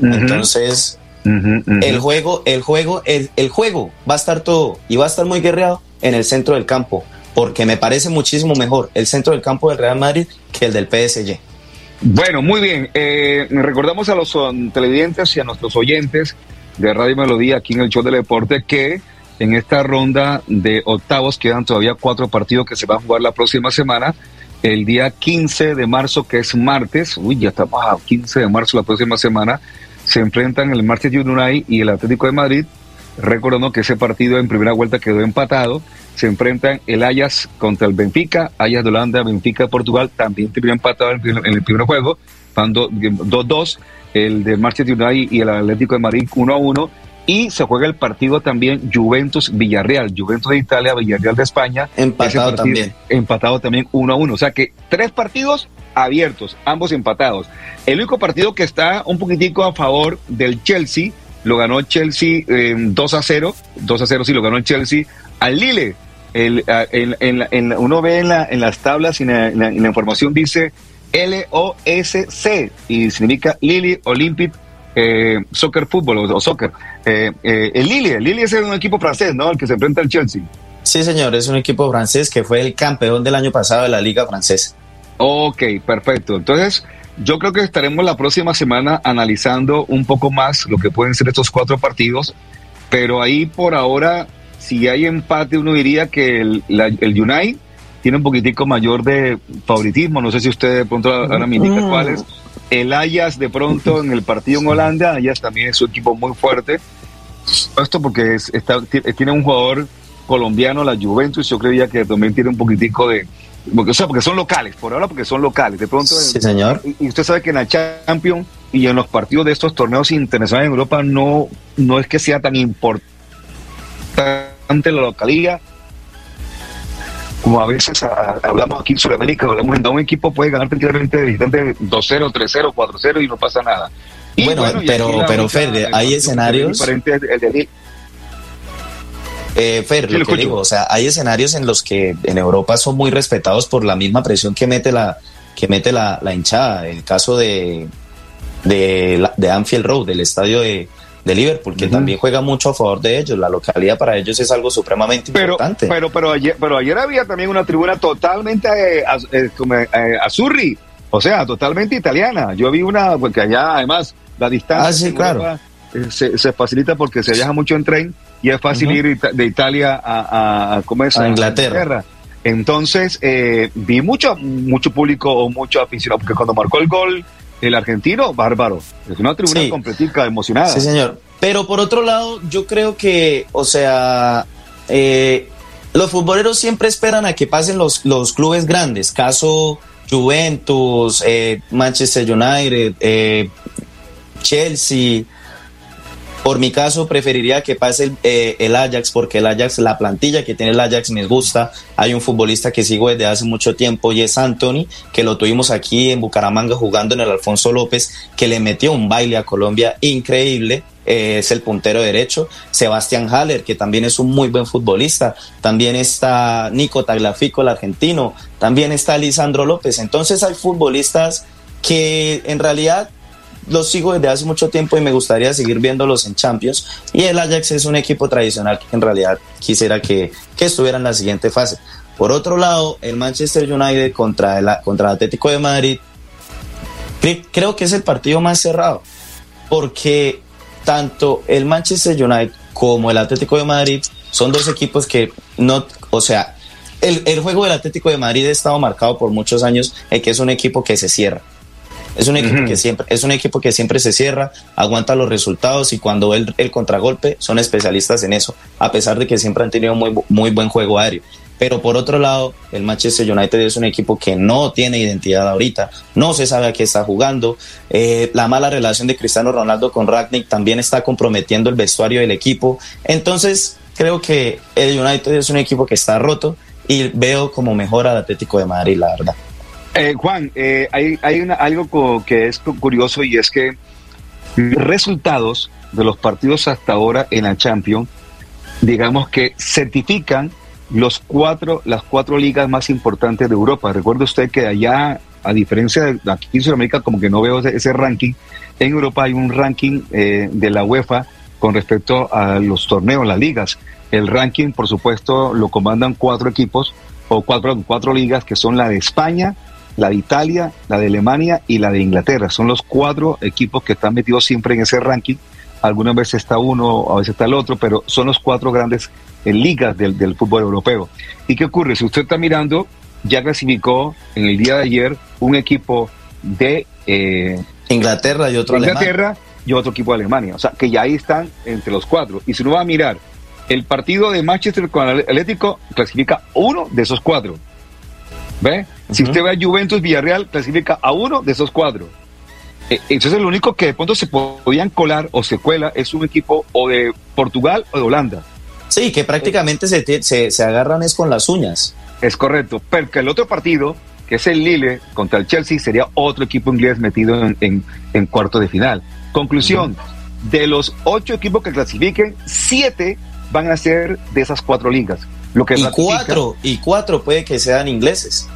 Uh -huh. Entonces uh -huh, uh -huh. el juego el juego el, el juego va a estar todo y va a estar muy guerreado en el centro del campo porque me parece muchísimo mejor el centro del campo del Real Madrid que el del PSG. Bueno, muy bien. Eh, recordamos a los televidentes y a nuestros oyentes de Radio Melodía aquí en el show del deporte que en esta ronda de octavos quedan todavía cuatro partidos que se van a jugar la próxima semana. El día 15 de marzo, que es martes, uy, ya estamos a 15 de marzo la próxima semana, se enfrentan el Manchester United y el Atlético de Madrid. Recordando que ese partido en primera vuelta quedó empatado se enfrentan el Ajax contra el Benfica, Ajax de Holanda, Benfica de Portugal, también terminó empatado en el, en el primer juego, van 2-2, el de Manchester United y el Atlético de Madrid 1-1, y se juega el partido también Juventus-Villarreal, Juventus de Italia, Villarreal de España, empatado partido, también. Empatado también 1-1, o sea que tres partidos abiertos, ambos empatados. El único partido que está un poquitico a favor del Chelsea, lo ganó Chelsea eh, 2 a 0, 2 a 0 sí lo ganó el Chelsea al Lille. El, en, en, en, uno ve en, la, en las tablas y en la, la, información dice L-O-S-C y significa Lille Olympic eh, Soccer Fútbol o, o Soccer. Eh, eh, el Lille, el Lille es un equipo francés, ¿no? El que se enfrenta al Chelsea. Sí, señor, es un equipo francés que fue el campeón del año pasado de la Liga Francesa. Ok, perfecto. Entonces, yo creo que estaremos la próxima semana analizando un poco más lo que pueden ser estos cuatro partidos, pero ahí por ahora si hay empate, uno diría que el, la, el United tiene un poquitico mayor de favoritismo. No sé si usted de pronto ahora me indica cuál es. El Ajax de pronto en el partido en Holanda, Ajax también es un equipo muy fuerte. Esto porque es, está, tiene un jugador colombiano, la Juventus, yo creía que también tiene un poquitico de... Porque, o sea, porque son locales, por ahora porque son locales. De pronto, sí, señor. Y, usted sabe que en la Champions y en los partidos de estos torneos internacionales en Europa no, no es que sea tan importante ante la localidad. Como a veces a, hablamos aquí en Sudamérica, hablamos en un equipo puede ganar tranquilamente de visitante 2-0, 3-0, 4-0 y no pasa nada. Y bueno, bueno pero, pero Fer, hay escenarios. El de, eh, Fer, lo que digo, o sea, hay escenarios en los que en Europa son muy respetados por la misma presión que mete la, que mete la, la hinchada. El caso de, de, de Anfield Road, del estadio de, de Liverpool, que uh -huh. también juega mucho a favor de ellos. La localidad para ellos es algo supremamente pero, importante. Pero, pero, ayer, pero ayer había también una tribuna totalmente eh, eh, eh, azurri, o sea, totalmente italiana. Yo vi una, porque allá además la distancia ah, sí, claro. Europa, se, se, facilita porque se viaja mucho en tren y es fácil uh -huh. ir de Italia a, a, ¿cómo es? a Inglaterra. Inglaterra. Entonces, eh, vi mucho, mucho público o mucho aficionado, porque cuando marcó el gol el argentino, bárbaro. Es una tribuna sí. completica, emocionada. Sí, señor. Pero por otro lado, yo creo que, o sea, eh, los futboleros siempre esperan a que pasen los, los clubes grandes. Caso Juventus, eh, Manchester United, eh, Chelsea. Por mi caso, preferiría que pase el, eh, el, Ajax, porque el Ajax, la plantilla que tiene el Ajax me gusta. Hay un futbolista que sigo desde hace mucho tiempo y es Anthony, que lo tuvimos aquí en Bucaramanga jugando en el Alfonso López, que le metió un baile a Colombia increíble. Eh, es el puntero derecho. Sebastián Haller, que también es un muy buen futbolista. También está Nico Taglafico, el argentino. También está Lisandro López. Entonces hay futbolistas que en realidad los sigo desde hace mucho tiempo y me gustaría seguir viéndolos en Champions. Y el Ajax es un equipo tradicional que en realidad quisiera que, que estuviera en la siguiente fase. Por otro lado, el Manchester United contra el, contra el Atlético de Madrid, creo que es el partido más cerrado, porque tanto el Manchester United como el Atlético de Madrid son dos equipos que no, o sea, el, el juego del Atlético de Madrid ha estado marcado por muchos años en que es un equipo que se cierra es un equipo que siempre es un equipo que siempre se cierra, aguanta los resultados y cuando ve el, el, contragolpe son especialistas en eso, a pesar de que siempre han tenido muy muy buen juego aéreo. Pero por otro lado, el Manchester United es un equipo que no tiene identidad ahorita, no se sabe a qué está jugando. Eh, la mala relación de Cristiano Ronaldo con Ragnick también está comprometiendo el vestuario del equipo. Entonces, creo que el United es un equipo que está roto y veo como mejor al Atlético de Madrid, la verdad. Eh, Juan, eh, hay, hay una, algo que es curioso y es que resultados de los partidos hasta ahora en la Champions, digamos que certifican los cuatro, las cuatro ligas más importantes de Europa. Recuerde usted que allá, a diferencia de aquí en Sudamérica, como que no veo ese, ese ranking, en Europa hay un ranking eh, de la UEFA con respecto a los torneos, las ligas. El ranking, por supuesto, lo comandan cuatro equipos o cuatro, cuatro ligas que son la de España, la de Italia, la de Alemania y la de Inglaterra. Son los cuatro equipos que están metidos siempre en ese ranking. Algunas veces está uno, a veces está el otro, pero son los cuatro grandes en ligas del, del fútbol europeo. ¿Y qué ocurre? Si usted está mirando, ya clasificó en el día de ayer un equipo de eh, Inglaterra y otro Inglaterra y otro equipo de Alemania. O sea, que ya ahí están entre los cuatro. Y si uno va a mirar, el partido de Manchester con el Atlético clasifica uno de esos cuatro. ¿Ve? Si usted ve a Juventus Villarreal, clasifica a uno de esos cuatro. Eh, Entonces, lo único que de pronto se podían colar o se cuela es un equipo o de Portugal o de Holanda. Sí, que prácticamente se, se, se agarran es con las uñas. Es correcto, pero que el otro partido, que es el Lille contra el Chelsea, sería otro equipo inglés metido en, en, en cuarto de final. Conclusión, uh -huh. de los ocho equipos que clasifiquen, siete van a ser de esas cuatro ligas. Lo que y cuatro, y cuatro puede que sean ingleses.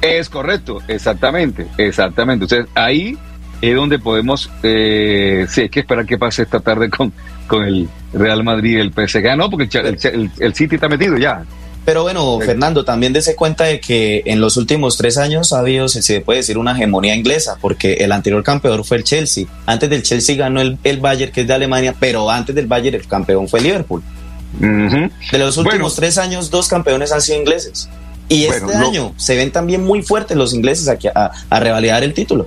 Es correcto, exactamente, exactamente. Entonces ahí es donde podemos, eh, sí, hay que esperar que pase esta tarde con, con el Real Madrid y el PSG. No, porque el, el, el City está metido ya. Pero bueno. Fernando, también dése cuenta de que en los últimos tres años ha habido, se puede decir, una hegemonía inglesa, porque el anterior campeón fue el Chelsea. Antes del Chelsea ganó el, el Bayern, que es de Alemania, pero antes del Bayern el campeón fue el Liverpool. Uh -huh. De los últimos bueno. tres años, dos campeones han sido ingleses. Y este año se ven también muy fuertes los ingleses aquí a, a, revalidar el título.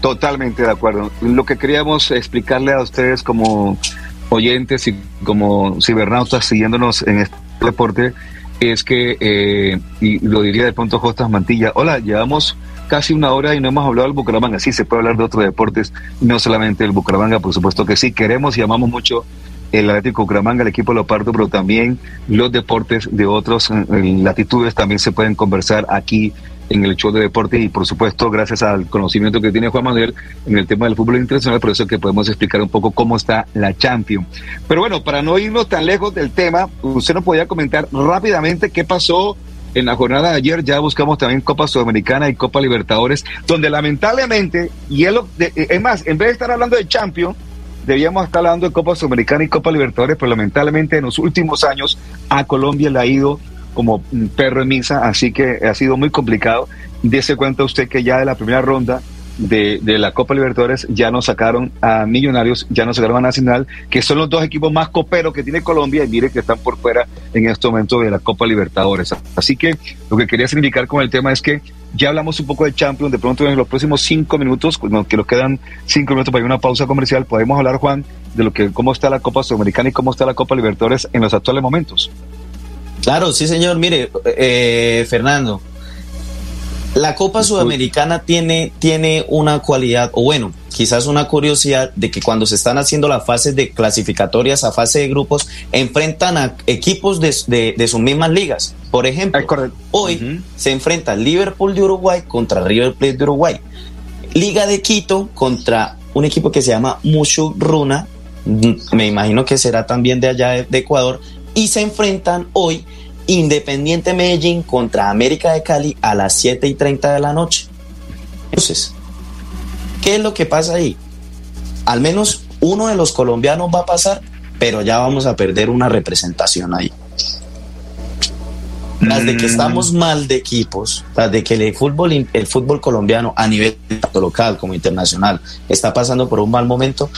Totalmente de acuerdo. Lo que queríamos explicarle a ustedes como oyentes y como cibernautas siguiéndonos en este deporte es que, eh, y lo diría de pronto Jostas Mantilla, hola, llevamos casi una hora y no hemos hablado del Bucaramanga. Sí, se puede hablar de otros deportes, no solamente del Bucaramanga, por supuesto que sí. Queremos y amamos mucho el Atlético Bucaramanga, el equipo Leopardo, pero también los deportes de otras latitudes también se pueden conversar aquí en el show de deporte y por supuesto gracias al conocimiento que tiene Juan Manuel en el tema del fútbol internacional, por eso es que podemos explicar un poco cómo está la Champions. Pero bueno, para no irnos tan lejos del tema, usted nos podía comentar rápidamente qué pasó en la jornada de ayer, ya buscamos también Copa Sudamericana y Copa Libertadores, donde lamentablemente, y es, de, es más, en vez de estar hablando de Champions, debíamos estar hablando de Copa Sudamericana y Copa Libertadores, pero lamentablemente en los últimos años a Colombia le ha ido como perro en misa, así que ha sido muy complicado. Dese cuenta usted que ya de la primera ronda de, de, la Copa Libertadores ya nos sacaron a Millonarios, ya nos sacaron a Nacional, que son los dos equipos más coperos que tiene Colombia y mire que están por fuera en este momento de la Copa Libertadores. Así que lo que quería significar con el tema es que ya hablamos un poco de Champions, de pronto en los próximos cinco minutos, que nos quedan cinco minutos para ir a una pausa comercial, podemos hablar, Juan, de lo que cómo está la Copa Sudamericana y cómo está la Copa Libertadores en los actuales momentos. Claro, sí, señor. Mire, eh, Fernando, la Copa Sudamericana tiene, tiene una cualidad, o bueno, quizás una curiosidad de que cuando se están haciendo las fases de clasificatorias a fase de grupos, enfrentan a equipos de, de- de sus mismas ligas. Por ejemplo, hoy se enfrenta Liverpool de Uruguay contra River Plate de Uruguay. Liga de Quito contra un equipo que se llama Mushu Runa, me imagino que será también de allá de, de Ecuador, y se enfrentan hoy Independiente Medellín contra América de Cali a las 7 y 30 de la noche. Entonces, ¿qué es lo que pasa ahí? Al menos uno de los colombianos va a pasar, pero ya vamos a perder una representación ahí. Las de que estamos mal de equipos, las de que el fútbol, el fútbol colombiano a nivel tanto local como internacional está pasando por un mal momento,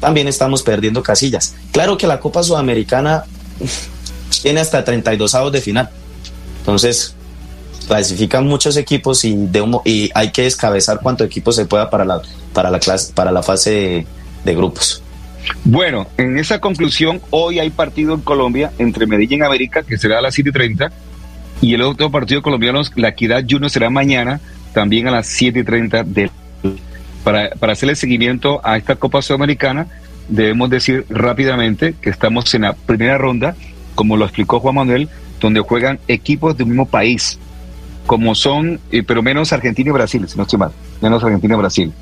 también estamos perdiendo casillas. Claro que la Copa Sudamericana <laughs> tiene hasta 32 avos de final. Entonces, clasifican muchos equipos y, de un y hay que descabezar cuántos equipos se pueda para la, para la, clase, para la fase de, de grupos. Bueno, en esa conclusión, hoy hay partido en Colombia entre Medellín y América, que será a las 7 y 30, y el otro partido colombiano, la Equidad Junior, será mañana, también a las 7 y 30 de para, para hacer el seguimiento a esta Copa Sudamericana, debemos decir rápidamente que estamos en la primera ronda, como lo explicó Juan Manuel, donde juegan equipos del mismo país, como son, eh, pero menos Argentina y Brasil, si no estoy mal, menos Argentina y Brasil.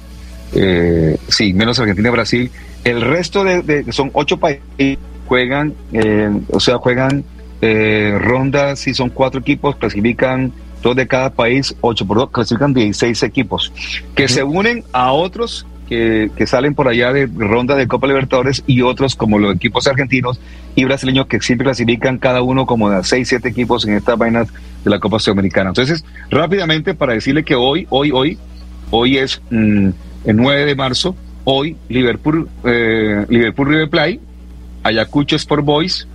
Eh, sí, menos Argentina y Brasil. El resto de, de- son ocho países juegan, eh, o sea, juegan eh, rondas, si son cuatro equipos, clasifican dos de cada país, ocho por dos, clasifican 16 equipos, que se unen a otros que, que salen por allá de ronda de Copa Libertadores y otros como los equipos argentinos y brasileños que siempre clasifican cada uno como de 6, 7 equipos en estas vainas de la Copa Sudamericana. Entonces, rápidamente para decirle que hoy, hoy, hoy, hoy es mm, el 9 de marzo, hoy Liverpool, eh, Liverpool River Plate, Ayacucho Sport Boys.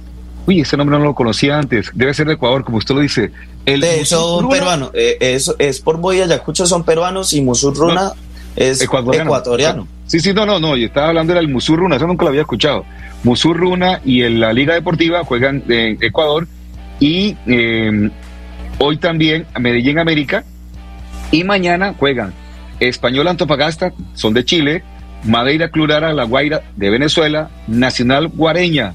Uy, ese nombre no lo conocía antes. Debe ser de Ecuador, como usted lo dice. El Eh, son peruanos. Eh, es, es por Boy y Ayacucho son peruanos y Musurruna es ecuatoriano. Sí, sí, no, no, no. Yo estaba hablando del Musurruna, eso nunca lo había escuchado. Musurruna y en la Liga Deportiva juegan en Ecuador y eh, hoy también Medellín América y mañana juegan Español Antofagasta, son de Chile, Madeira Clurara La Guaira de Venezuela, Nacional Guareña.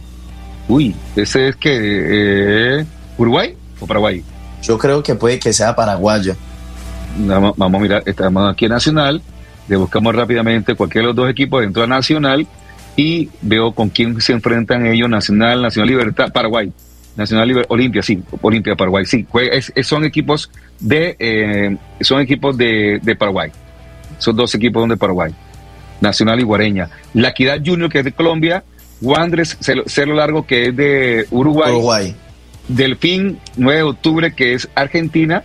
Uy, ese es que eh, Uruguay o Paraguay. Yo creo que puede que sea paraguayo. Vamos, vamos a mirar, estamos aquí en Nacional, le buscamos rápidamente cualquiera de los dos equipos dentro de Nacional y veo con quién se enfrentan ellos, Nacional, Nacional Libertad, Paraguay, Nacional Liber- Olimpia, sí, Olimpia, Paraguay, sí, jue- es- es- son equipos de eh, son equipos de, de Paraguay, son dos equipos de Paraguay, Nacional y Guareña, La Equidad Junior que es de Colombia, Wanderers Celo, Cerro Largo que es de Uruguay, Uruguay. Delfín 9 de octubre que es Argentina.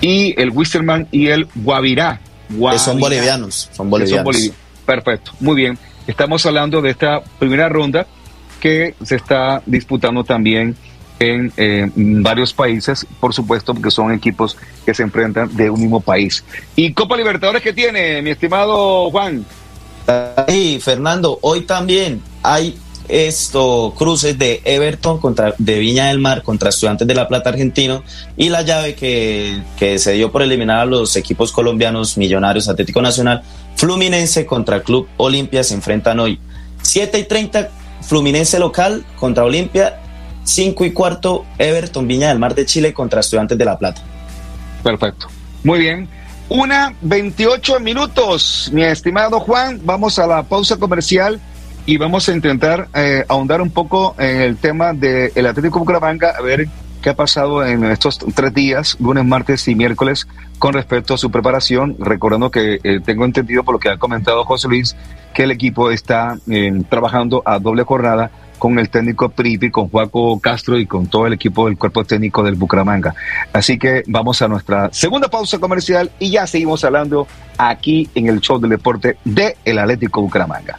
Y el Wisterman y el Guavirá. Son bolivianos, son bolivianos. bolivi- Perfecto, muy bien. Estamos hablando de esta primera ronda que se está disputando también en eh, varios países, por supuesto, porque son equipos que se enfrentan de un mismo país. ¿Y Copa Libertadores qué tiene, mi estimado Juan? Y Fernando, hoy también hay esto cruces de Everton contra de Viña del Mar contra Estudiantes de La Plata argentino y la llave que, que se dio por eliminar a los equipos colombianos Millonarios Atlético Nacional Fluminense contra Club Olimpia se enfrentan hoy 7 y 30 Fluminense local contra Olimpia 5 y cuarto Everton Viña del Mar de Chile contra Estudiantes de La Plata Perfecto. Muy bien. Una 28 minutos, mi estimado Juan. Vamos a la pausa comercial y vamos a intentar eh, ahondar un poco en el tema del Atlético Bucaramanga, a ver qué ha pasado en estos tres días, lunes, martes y miércoles, con respecto a su preparación. Recordando que eh, tengo entendido por lo que ha comentado José Luis, que el equipo está eh, trabajando a doble jornada con el técnico Pripi, con Juaco Castro y con todo el equipo del cuerpo técnico del Bucaramanga. Así que vamos a nuestra segunda pausa comercial y ya seguimos hablando aquí en el show del deporte de el Atlético Bucaramanga.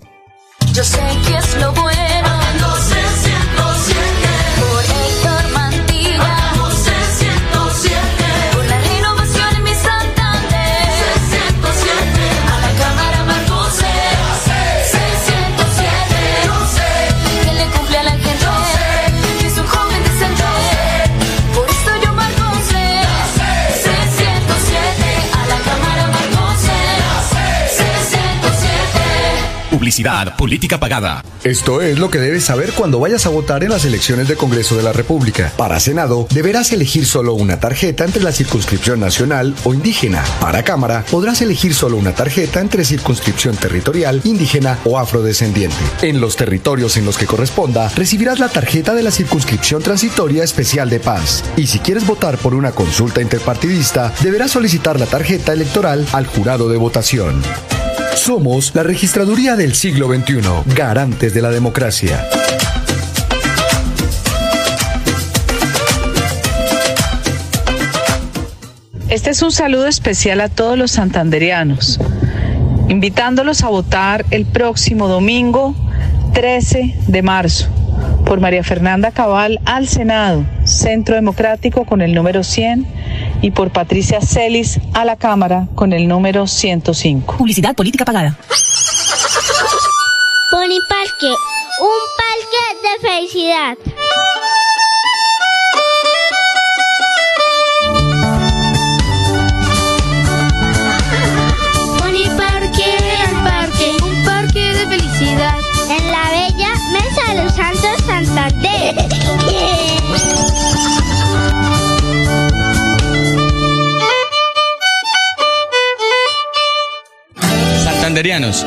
Yo sé que es lo bueno. Política pagada. Esto es lo que debes saber cuando vayas a votar en las elecciones de Congreso de la República. Para Senado, deberás elegir solo una tarjeta entre la circunscripción nacional o indígena. Para Cámara, podrás elegir solo una tarjeta entre circunscripción territorial, indígena o afrodescendiente. En los territorios en los que corresponda, recibirás la tarjeta de la circunscripción transitoria especial de paz. Y si quieres votar por una consulta interpartidista, deberás solicitar la tarjeta electoral al jurado de votación. Somos la registraduría del siglo XXI, garantes de la democracia. Este es un saludo especial a todos los santanderianos, invitándolos a votar el próximo domingo 13 de marzo por María Fernanda Cabal al Senado, Centro Democrático con el número 100 y por Patricia Celis a la Cámara con el número 105. Publicidad política pagada. Pony Parque, un parque de felicidad.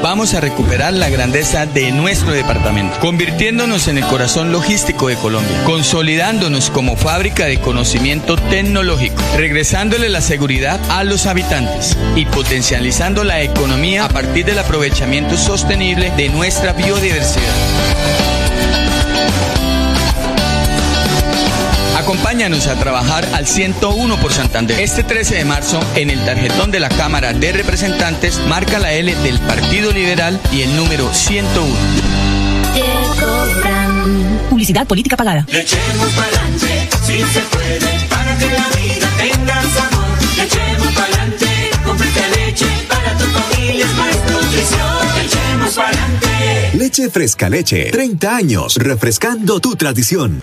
Vamos a recuperar la grandeza de nuestro departamento, convirtiéndonos en el corazón logístico de Colombia, consolidándonos como fábrica de conocimiento tecnológico, regresándole la seguridad a los habitantes y potencializando la economía a partir del aprovechamiento sostenible de nuestra biodiversidad. Acompáñanos a trabajar al 101 por Santander. Este 13 de marzo, en el tarjetón de la Cámara de Representantes, marca la L del Partido Liberal y el número 101. Publicidad política pagada. Le echemos pa'lante, si se puede, para que la vida tenga sabor. Le echemos pa'lante, leche para tu familia, es más nutrición. Le echemos pa'lante. Leche Fresca Leche. 30 años refrescando tu tradición.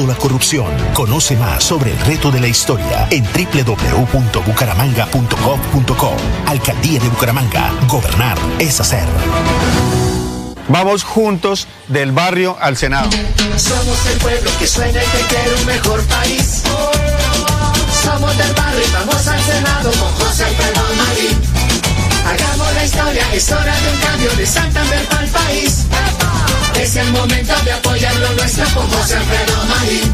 la corrupción. Conoce más sobre el reto de la historia en www.bucaramanga.gov.co. Alcaldía de Bucaramanga. Gobernar es hacer. Vamos juntos del barrio al Senado. Somos el pueblo que sueña y que quiere un mejor país. Somos del barrio y vamos al Senado con José Alfredo Marín. Hagamos la historia, es hora de un cambio de Santander para el país. Es el momento de apoyar lo nuestro con José Alfredo Marín.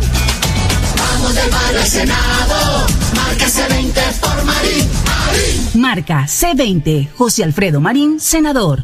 Vamos del barrio al Senado, marca C20 por Marín. Marín. Marca C20, José Alfredo Marín, senador.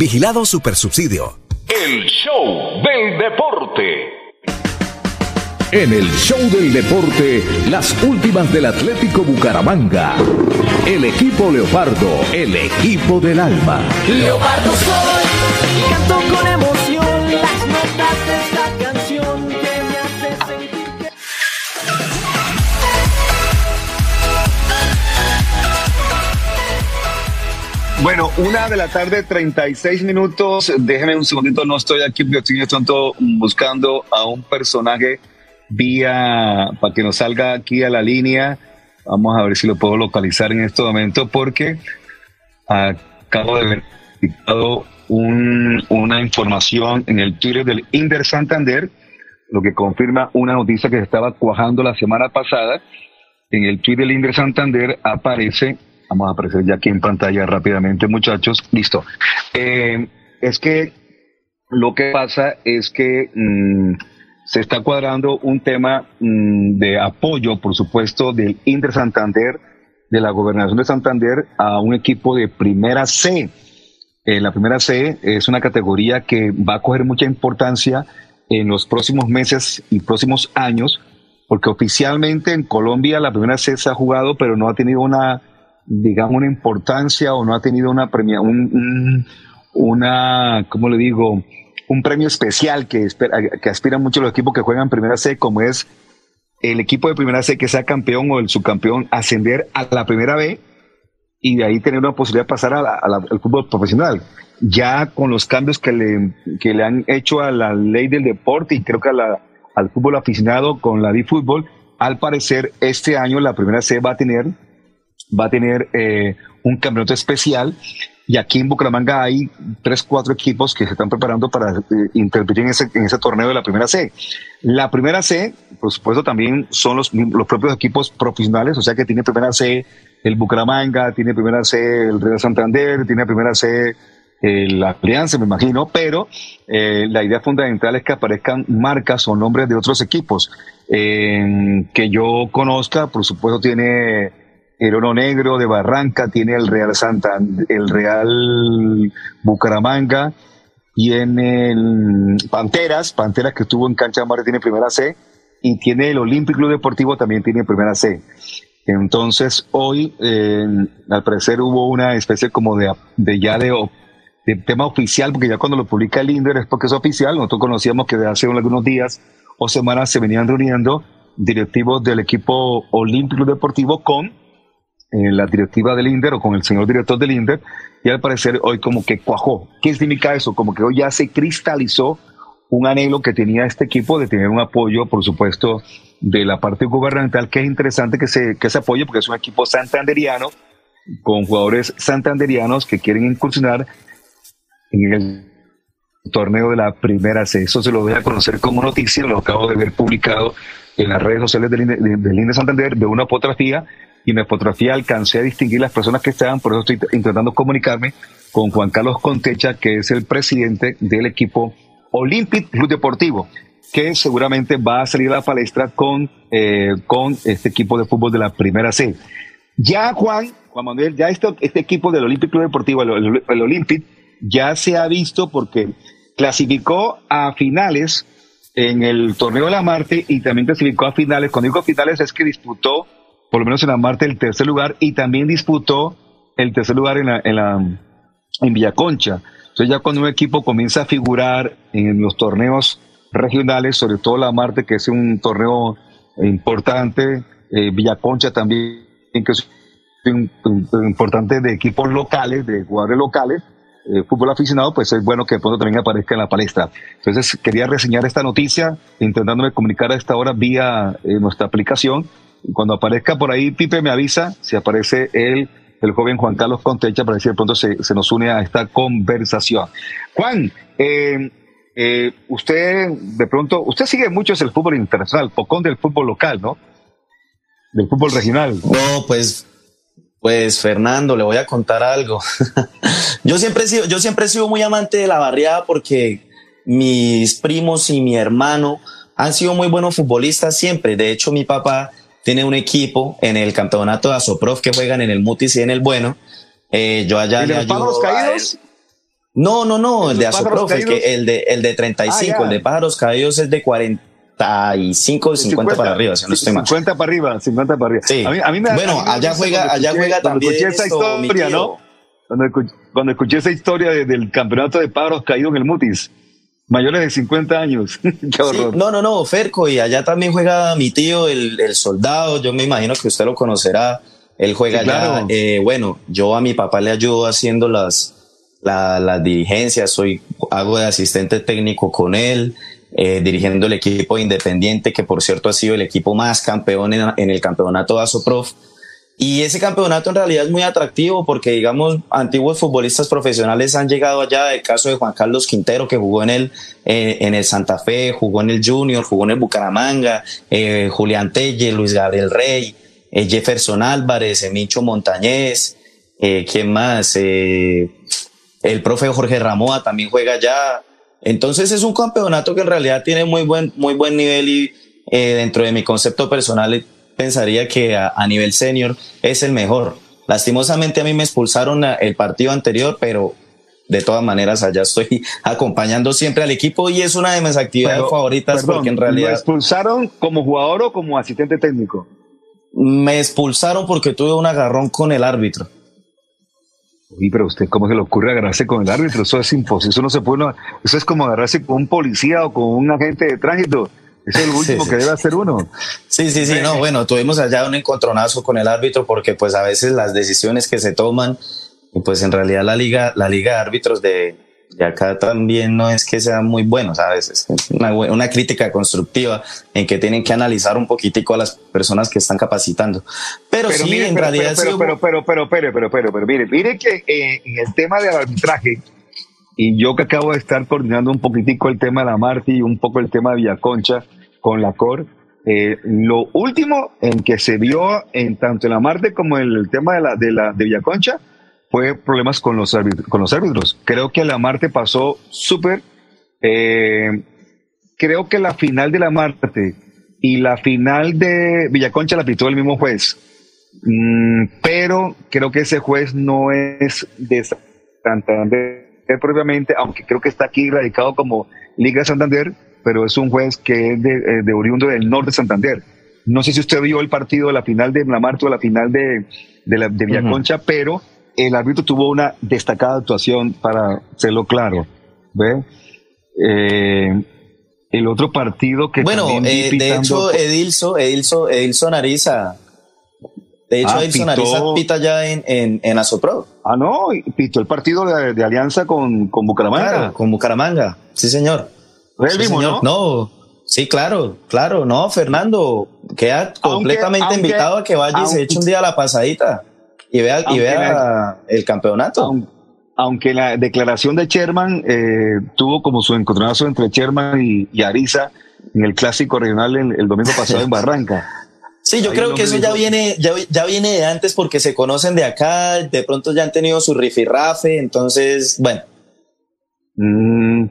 Vigilado Supersubsidio. El show del deporte. En el show del deporte, las últimas del Atlético Bucaramanga. El equipo Leopardo, el equipo del alma. Leopardo soy canto Bueno, una de la tarde, 36 minutos. Déjeme un segundito, no estoy aquí porque estoy tanto buscando a un personaje vía para que nos salga aquí a la línea. Vamos a ver si lo puedo localizar en este momento porque acabo de ver un- una información en el Twitter del Inder Santander, lo que confirma una noticia que se estaba cuajando la semana pasada. En el Twitter del Inder Santander aparece, vamos a aparecer ya aquí en pantalla rápidamente, muchachos. Listo. Eh, es que lo que pasa es que mm, se está cuadrando un tema mm, de apoyo, por supuesto, del Inter Santander, de la gobernación de Santander, a un equipo de primera C. Eh, la primera C es una categoría que va a coger mucha importancia en los próximos meses y próximos años, porque oficialmente en Colombia la primera C se ha jugado, pero no ha tenido una, digamos, una importancia o no ha tenido una premia, un, un- una, ¿cómo le digo? Un premio especial que, que aspiran mucho los equipos que juegan primera C, como es el equipo de primera C que sea campeón o el subcampeón ascender a la primera B y de ahí tener una posibilidad de pasar a la- al fútbol profesional. Ya con los cambios que le, que le han hecho a la ley del deporte y creo que a la- al fútbol aficionado con la D-Fútbol, al parecer este año la primera C va a tener, va a tener eh, un campeonato especial y aquí en Bucaramanga hay tres, cuatro equipos que se están preparando para eh, intervenir en ese, en ese torneo de la primera C. La primera C, por supuesto, también son los, los propios equipos profesionales, o sea que tiene primera C el Bucaramanga, tiene primera C el Real Santander, tiene primera C eh, la Alianza, me imagino, pero eh, la idea fundamental es que aparezcan marcas o nombres de otros equipos que yo conozca, por supuesto tiene el Oro Negro de Barranca, tiene el Real Santander, el Real Bucaramanga, tiene el Panteras, Panteras que estuvo en Cancha Mar tiene primera C, y tiene el Olímpico Deportivo también tiene primera C. Entonces hoy, al parecer hubo una especie como de, ya de, de tema oficial, porque ya cuando lo publica el INDER es porque es oficial, nosotros conocíamos que de hace algunos días o semanas se venían reuniendo directivos del equipo Olímpico Deportivo con eh, la directiva del INDER o con el señor director del INDER y al parecer hoy como que cuajó. ¿Qué significa eso? Como que hoy ya se cristalizó un anhelo que tenía este equipo de tener un apoyo, por supuesto, de la parte gubernamental, que es interesante que se, que se apoye porque es un equipo santanderiano con jugadores santanderianos que quieren incursionar en el torneo de la primera C. Eso se lo voy a conocer como noticia, lo acabo de ver publicado en las redes sociales del INE, de- del INE Santander, de una fotografía, y en la fotografía alcancé a distinguir las personas que estaban, por eso estoy intentando comunicarme con Juan Carlos Contecha, que es el presidente del equipo Olympic Club Deportivo, que seguramente va a salir a la palestra con, eh, con este equipo de fútbol de la primera C. Ya Juan, Juan Manuel, ya este, este equipo del Olympic Club Deportivo, el, el- el Olympic, ya se ha visto porque clasificó a finales en el torneo de la Marte y también clasificó a finales. Cuando digo finales es que disputó, por lo menos en la Marte, el tercer lugar y también disputó el tercer lugar en la, en la en Villaconcha. Entonces ya cuando un equipo comienza a figurar en los torneos regionales, sobre todo la Marte, que es un torneo importante, eh, Villaconcha también, que es un- un- importante de equipos locales, de jugadores locales, eh, fútbol aficionado, pues es bueno que de pronto también aparezca en la palestra. Entonces quería reseñar esta noticia, intentándome comunicar a esta hora vía eh, nuestra aplicación. Cuando aparezca por ahí, Pipe me avisa si aparece el, el joven Juan Carlos Contecha para si de pronto se, se nos une a esta conversación. Juan, eh, eh, usted de pronto, usted sigue mucho es el fútbol internacional, pocón del fútbol local, ¿no? Del fútbol regional. No, pues, pues Fernando, le voy a contar algo. <laughs> yo siempre he sido, yo siempre he sido muy amante de la barriada porque mis primos y mi hermano han sido muy buenos futbolistas siempre. De hecho, mi papá tiene un equipo en el campeonato de Asoprof que juegan en el Mutis y en el Bueno. Eh, yo allá ¿Y de le los pájaros ayudo caídos? No, no, no, el de Asoprof, el, que- el de, el de 35, Ah, ya. el de pájaros caídos es de 45, 50, para arriba, si no estoy mal. 50 para arriba, 50 para arriba. Sí. A mí, a mí me da- Bueno, allá juega- cuando allá escuché- juega cuando también escuché esa esto, historia. ¿no? Cuando, escu- cuando escuché esa historia de- del campeonato de pájaros caídos en el Mutis, mayores de 50 años. <laughs> Qué horror. Sí, no, no, no, Ferco, y allá también juega mi tío, el, el soldado, yo me imagino que usted lo conocerá, él juega Sí, claro. allá, eh, bueno, yo a mi papá le ayudo haciendo las, la- las dirigencias, soy, hago de asistente técnico con él, eh, dirigiendo el equipo independiente, que por cierto ha sido el equipo más campeón en, en el campeonato de Asoprof. Y ese campeonato en realidad es muy atractivo porque, digamos, antiguos futbolistas profesionales han llegado allá. El caso de Juan Carlos Quintero, que jugó en el, eh, en el Santa Fe, jugó en el Junior, jugó en el Bucaramanga, eh, Julián Telle, Luis Gabriel Rey, eh, Jefferson Álvarez, Micho Montañez, eh, ¿quién más? El profe Jorge Ramoa también juega allá. Entonces es un campeonato que en realidad tiene muy buen, muy buen nivel y dentro de mi concepto personal pensaría que a, a nivel senior es el mejor. Lastimosamente a mí me expulsaron el partido anterior, pero de todas maneras allá estoy <laughs> acompañando siempre al equipo y es una de mis actividades Pero, favoritas perdón, porque en ¿Lo realidad expulsaron como jugador o como asistente técnico? me expulsaron porque tuve un agarrón con el árbitro. Uy, pero usted, ¿cómo se le ocurre agarrarse con el árbitro? Eso es imposible. Eso no se puede. no- Eso es como agarrarse con un policía o con un agente de tránsito. Eso es lo último sí. que debe hacer uno. Sí, sí, sí, no, bueno, tuvimos allá un encontronazo con el árbitro porque pues a veces las decisiones que se toman, pues en realidad la liga, la liga de árbitros de, de acá también no es que sea muy bueno, ¿sabes? Es una, una crítica constructiva en que tienen que analizar un poquitico a las personas que están capacitando. Pero, sí, mire, en pero, realidad pero, pero, pero, pero, pero, pero, pero, pero, pero, mire, mire que eh, en el tema del arbitraje, y yo que acabo de estar coordinando un poquitico el tema de la Marti y un poco el tema de Villaconcha con la COR, eh, lo último en que se vio en tanto en la Marte como en el tema de la de la de Villaconcha fue problemas con los árbitros, con los árbitros. Creo que la Marte pasó súper. eh, creo que la final de la Marte y la final de Villaconcha la pitó el mismo juez. Mm, pero creo que ese juez no es de Santander propiamente, aunque creo que está aquí radicado como Liga de Santander, pero es un juez que es de, eh, de oriundo del norte de Santander. No sé si usted vio el partido de la final de la Marte o la final de, de, la, de Villaconcha, pero el árbitro tuvo una destacada actuación para hacerlo claro. ¿Ve? Eh, el otro partido que Bueno, eh, de pitando- hecho, Edilso, Edilso, Edilson Ariza, de hecho, Ah, Edilson pitó- Ariza pita ya en, en, en Asopro. Ah, no, pitó el partido de, de alianza con, con Bucaramanga. Claro, con Bucaramanga, sí señor. El mismo, señor. ¿no? sí, claro, claro, no, Fernando, queda completamente aunque- invitado a que vaya y se eche un día la pasadita y vea, y vea la- el campeonato. Aunque la declaración de Sherman eh, tuvo como su encontronazo entre Sherman y, y Ariza en el clásico regional el, el domingo pasado en Barranca. <laughs> Sí, yo Ahí creo que eso ya viene, ya, ya viene de antes porque se conocen de acá, de pronto ya han tenido su rifirrafe, entonces, bueno. Mm,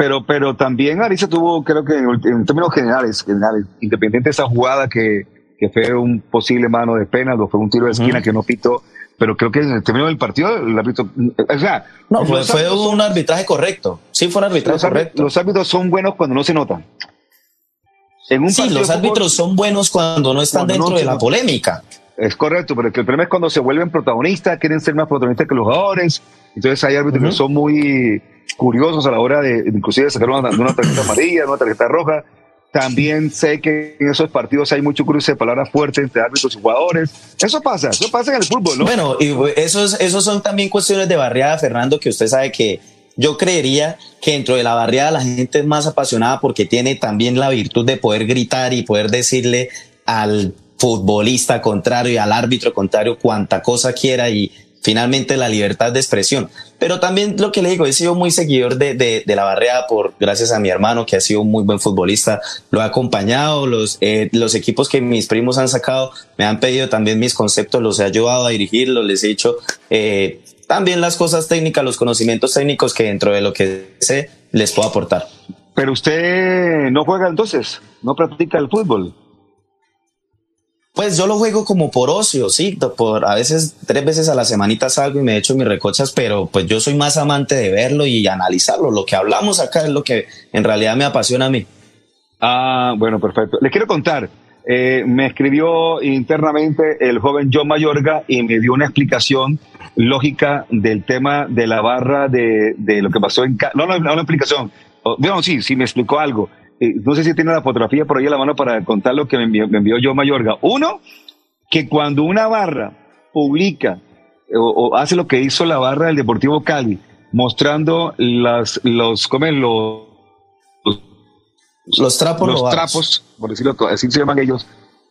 pero, pero también Ariza tuvo, creo que en, en términos generales, generales, independiente de esa jugada que, que fue un posible mano de pena, o fue un tiro de esquina que no pitó, pero creo que en el término del partido, el árbitro, o sea, No, fue, fue un arbitraje correcto. Sí, fue un arbitraje los, árbitros, correcto. los árbitros son buenos cuando no se notan. En un Sí, los fútbol- árbitros son buenos cuando no están Cuando no dentro de la nota. polémica. Es correcto, pero que el problema es cuando se vuelven protagonistas, quieren ser más protagonistas que los jugadores. Entonces hay árbitros que son muy curiosos a la hora de, inclusive, sacar una, una tarjeta amarilla, una tarjeta roja. También sé que en esos partidos hay mucho cruce de palabras fuertes entre árbitros y jugadores. Eso pasa, eso pasa en el fútbol, ¿no? Bueno, y esos, esos son también cuestiones de barriada, Fernando, que usted sabe que yo creería que dentro de la barriada la gente es más apasionada porque tiene también la virtud de poder gritar y poder decirle al futbolista contrario y al árbitro contrario cuanta cosa quiera y finalmente la libertad de expresión. Pero también lo que le digo, he sido muy seguidor de, de, de la barriada por gracias a mi hermano que ha sido un muy buen futbolista, lo ha acompañado, los, eh, los equipos que mis primos han sacado me han pedido también mis conceptos, los he ayudado a dirigirlos, les he dicho eh, también las cosas técnicas, los conocimientos técnicos que dentro de lo que sé les puedo aportar. Pero usted no juega entonces, no practica el fútbol. Pues yo lo juego como por ocio, sí, por a veces tres veces a la semanita salgo y me echo mis recochas, pero pues yo soy más amante de verlo y analizarlo. Lo que hablamos acá es lo que en realidad me apasiona a mí. Ah, bueno, perfecto. Les quiero contar. eh, me escribió internamente el joven John Mayorga y me dio una explicación lógica del tema de la barra de, de lo que pasó en... No, no, no una explicación. O- Bueno, sí, sí, me explicó algo. Eh, no sé si tiene la fotografía por ahí a la mano para contar lo que me envió, me envió John Mayorga. Uno, que cuando una barra publica eh, o, o hace lo que hizo la barra del Deportivo Cali, mostrando las, los, ¿cómo es? los, Los trapos los robados. trapos, por decirlo así se llaman ellos,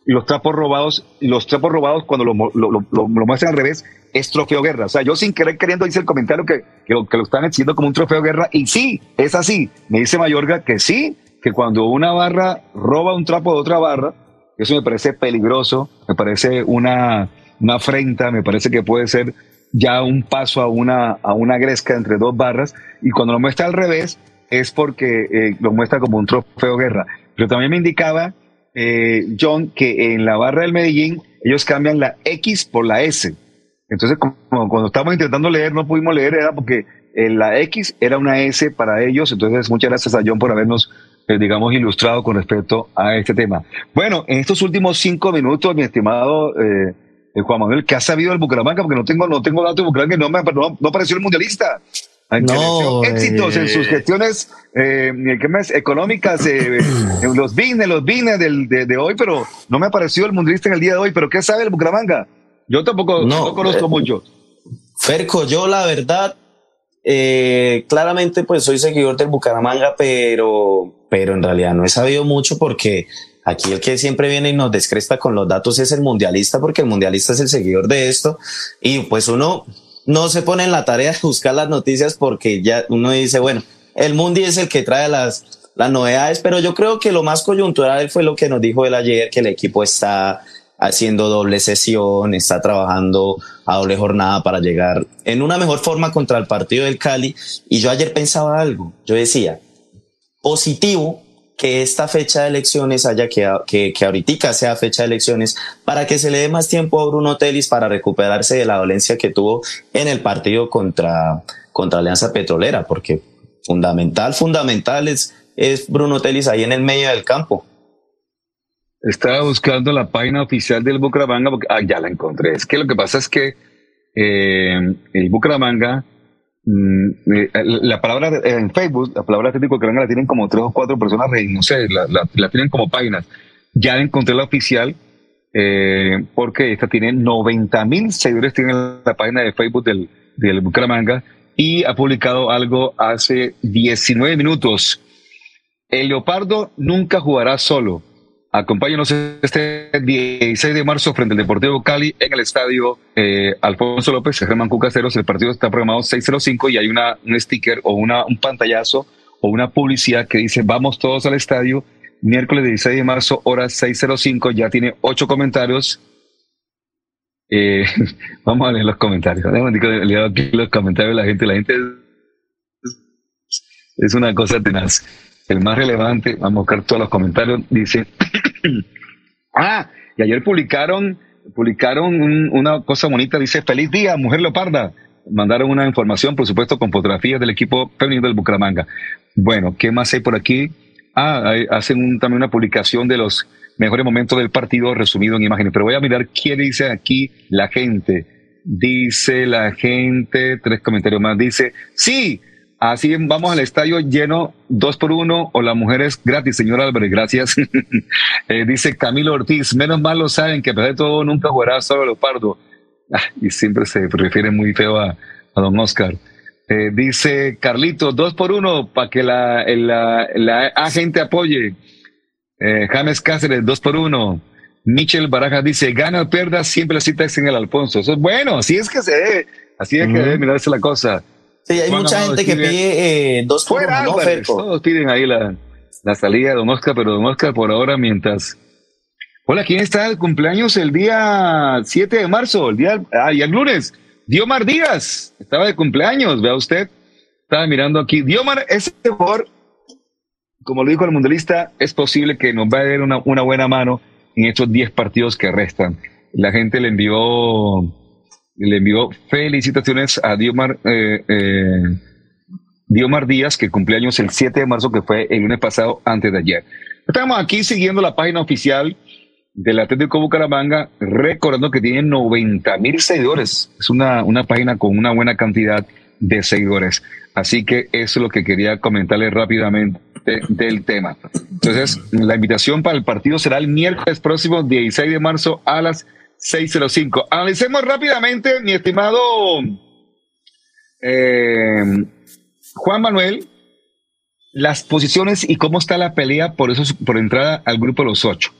y los trapos robados, y los trapos robados cuando lo, mo- lo, lo- lo- lo muestran al revés, es trofeo guerra. O sea, yo sin querer queriendo hice el comentario que, que, lo, que lo están haciendo como un trofeo guerra, y sí, es así. Me dice Mayorga que sí, que cuando una barra roba un trapo de otra barra, eso me parece peligroso, me parece una, una afrenta, me parece que puede ser ya un paso a una, a una gresca entre dos barras, y cuando lo muestra al revés, es porque eh, lo muestra como un trofeo guerra. Pero también me indicaba, eh, John, que en la barra del Medellín ellos cambian la X por la S. Entonces, como, cuando estábamos intentando leer, no pudimos leer, era porque eh, la X era una S para ellos. Entonces, muchas gracias a John por habernos, eh, digamos, ilustrado con respecto a este tema. Bueno, en estos últimos cinco minutos, mi estimado eh, eh, Juan Manuel, ¿qué ha sabido del Bucaramanga? Porque no tengo, no tengo datos de Bucaramanga, no, me, no, no apareció el mundialista. No, éxitos eh, en sus gestiones eh, ¿qué más? económicas, eh, <clears throat> en los bines, los bines del, de, de hoy, pero no me apareció el mundialista en el día de hoy. ¿Pero qué sabe el Bucaramanga? Yo tampoco no, conozco mucho. Ferco, yo la verdad, claramente pues soy seguidor del Bucaramanga, pero, pero en realidad no he sabido mucho porque aquí el que siempre viene y nos descresta con los datos es el mundialista, porque el mundialista es el seguidor de esto y pues uno no se pone en la tarea de buscar las noticias porque ya uno dice, bueno, el mundi es el que trae las, las novedades, pero yo creo que lo más coyuntural fue lo que nos dijo él ayer, que el equipo está haciendo doble sesión, está trabajando a doble jornada para llegar en una mejor forma contra el partido del Cali. Y yo ayer pensaba algo, yo decía, positivo que esta fecha de elecciones haya quedado, que, que ahorita sea fecha de elecciones para que se le dé más tiempo a Bruno Telis para recuperarse de la dolencia que tuvo en el partido contra, contra Alianza Petrolera, porque fundamental, fundamental es, es Bruno Telis ahí en el medio del campo. Estaba buscando la página oficial del Bucaramanga, porque, ah, ya la encontré. Es que lo que pasa es que eh, el Bucaramanga, la palabra en Facebook, la palabra Atlético Bucaramanga la tienen como tres o cuatro personas, no sé, la, la, la tienen como páginas. Ya encontré la oficial, eh, porque esta tiene 90 mil seguidores, tiene la página de Facebook del, del Bucaramanga y ha publicado algo hace 19 minutos. El Leopardo nunca jugará solo. Acompáñanos este 16 de marzo frente al Deportivo Cali en el estadio eh, Alfonso López, Germán Cucaseros. El partido está programado 605 y hay una, un sticker o una, un pantallazo o una publicidad que dice vamos todos al estadio. Miércoles 16 de marzo, hora 605. Ya tiene ocho comentarios. Eh, <laughs> vamos a leer los comentarios. Leer aquí los comentarios de la gente. La gente es una cosa tenaz el más relevante, vamos a buscar todos los comentarios, dice, <clears throat> ah, y ayer publicaron, publicaron un- una cosa bonita, dice, feliz día, mujer leoparda. Mandaron una información, por supuesto, con fotografías del equipo femenino del Bucaramanga. Bueno, ¿qué más hay por aquí? Ah, hacen un- también una publicación de los mejores momentos del partido resumido en imágenes. Pero voy a mirar qué dice aquí la gente. Dice la gente, tres comentarios más. Dice, sí, así vamos al estadio lleno dos por uno o la mujer es gratis, señor Álvarez, gracias. <laughs> Eh, dice Camilo Ortiz, menos mal lo saben que a pesar de todo nunca jugará solo Leopardo. <laughs> Ah, y siempre se refiere muy feo a, a don Oscar. Eh, dice Carlito, dos por uno para que la, la, la agente apoye. Eh, James Cáceres, dos por uno. Michel Barajas dice, gana o pierda, siempre la cita es en el Alfonso. Eso es bueno, así es que se debe, así es que debe mirarse la cosa. Sí, hay Juan mucha Amado gente que pide eh, dos por Fuera uno, ¿no, Álvarez, Ferco? todos piden ahí la, la salida de Don Oscar, pero Don Oscar por ahora mientras... Hola, ¿quién está el cumpleaños el día 7 de marzo? El día, ah, el lunes. Diomar Díaz, estaba de cumpleaños, vea usted. Estaba mirando aquí. Diomar, ese jugador, como lo dijo el mundialista, es posible que nos va a dar una, una buena mano en estos 10 partidos que restan. La gente le envió, le envió felicitaciones a Diomar, eh, eh, Diomar Díaz, que cumpleaños el 7 de marzo, que fue el lunes pasado, antes de ayer. Estamos aquí siguiendo la página oficial del Atlético Bucaramanga, recordando que tiene 90 mil seguidores. Es una, una página con una buena cantidad de seguidores. Así que eso es lo que quería comentarles rápidamente del tema. Entonces, la invitación para el partido será el miércoles próximo, 16 de marzo, a las 6.05. Analicemos rápidamente, mi estimado eh, Juan Manuel, las posiciones y cómo está la pelea por eso por entrada al grupo de los ocho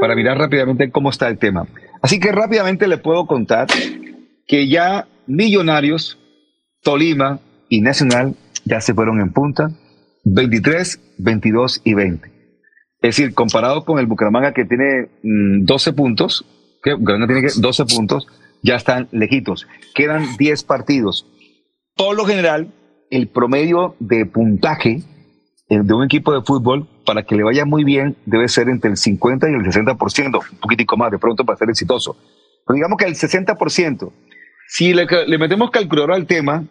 para mirar rápidamente cómo está el tema. Así que rápidamente le puedo contar que ya Millonarios, Tolima y Nacional ya se fueron en punta, 23, 22 y 20. Es decir, comparado con el Bucaramanga que tiene mm, 12 puntos, que Bucaramanga tiene que 12 puntos, ya están lejitos. Quedan 10 partidos. Por lo general, el promedio de puntaje eh, de un equipo de fútbol para que le vaya muy bien debe ser entre el 50 y el 60%, un poquitico más de pronto para ser exitoso. Pero digamos que el 60%, si le, le metemos calculadora al tema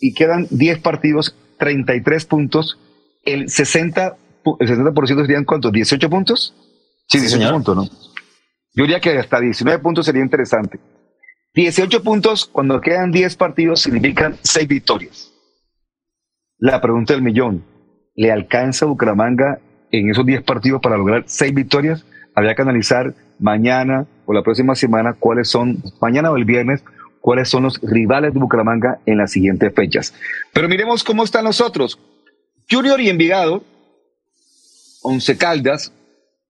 y quedan 10 partidos, 33 puntos, el 60%, pu- el 60% serían cuántos, 18 puntos? Sí, 18 puntos, ¿no? Yo diría que hasta 19 puntos sería interesante. 18 puntos cuando quedan 10 partidos significan 6 victorias. La pregunta del millón, ¿le alcanza a Bucaramanga en esos 10 partidos para lograr 6 victorias? Habría que analizar mañana o la próxima semana cuáles son, mañana o el viernes, cuáles son los rivales de Bucaramanga en las siguientes fechas. Pero miremos cómo están los otros. Junior y Envigado, Once Caldas,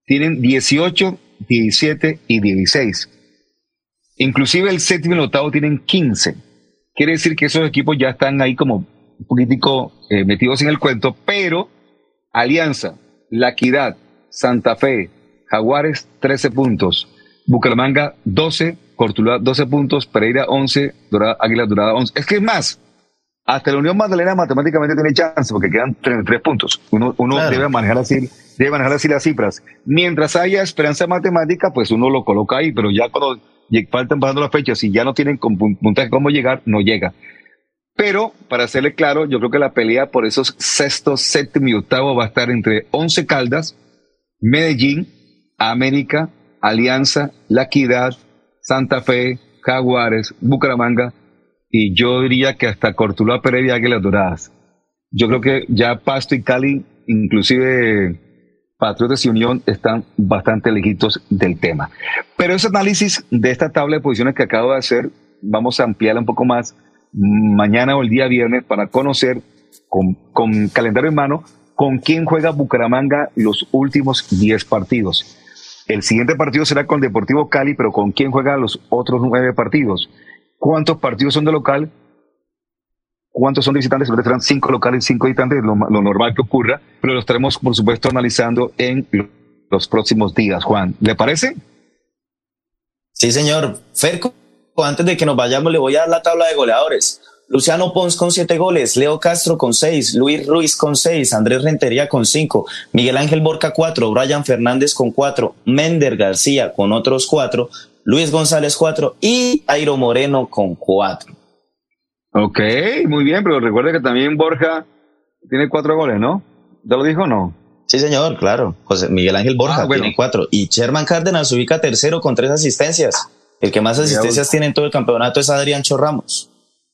tienen 18, 17 y 16. Inclusive el séptimo y el octavo tienen 15. Quiere decir que esos equipos ya están ahí como un poquitico eh, metidos en el cuento, pero Alianza, La Equidad, Santa Fe, Jaguares, 13 puntos. Bucaramanga, 12, Cortuluá, 12 puntos, Pereira, 11, Dorada, Águila Dorada, 11. Es que es más, hasta la Unión Magdalena matemáticamente tiene chance porque quedan 33 puntos. Uno, uno Claro. debe manejar así, debe manejar así las cifras. Mientras haya esperanza matemática, pues uno lo coloca ahí, pero ya cuando faltan pasando las fechas y ya no tienen puntaje cómo llegar, no llega. Pero, para hacerle claro, yo creo que la pelea por esos sexto, séptimo y octavo va a estar entre Once Caldas, Medellín, América, Alianza, La Equidad, Santa Fe, Jaguares, Bucaramanga y yo diría que hasta Cortuluá, Pereira y Águilas Doradas. Yo creo que ya Pasto y Cali, inclusive Patriotas y Unión, están bastante lejitos del tema. Pero ese análisis de esta tabla de posiciones que acabo de hacer, vamos a ampliarla un poco más mañana o el día viernes para conocer con, con calendario en mano con quién juega Bucaramanga los últimos 10 partidos. El siguiente partido será con Deportivo Cali, pero ¿con quién juega los otros nueve partidos? ¿Cuántos partidos son de local? ¿Cuántos son visitantes? Serán cinco locales cinco visitantes, lo, lo normal que ocurra, pero lo estaremos, por supuesto, analizando en los próximos días. Juan, ¿le parece? Sí, señor. Ferco, antes de que nos vayamos, le voy a dar la tabla de goleadores. Luciano Pons con siete goles, Leo Castro con seis, Luis Ruiz con seis, Andrés Rentería con cinco, Miguel Ángel Borca cuatro, Brian Fernández con cuatro, Mender García con otros cuatro, Luis González cuatro y Airo Moreno con cuatro. Ok, muy bien, pero recuerde que también Borja tiene cuatro goles, ¿no? ¿Ya lo dijo o no? Sí, señor, claro. José Miguel Ángel Borja Ah, bueno. tiene cuatro y Sherman Cárdenas se ubica tercero con tres asistencias. El que más asistencias tiene en todo el campeonato es Adrián Ramos.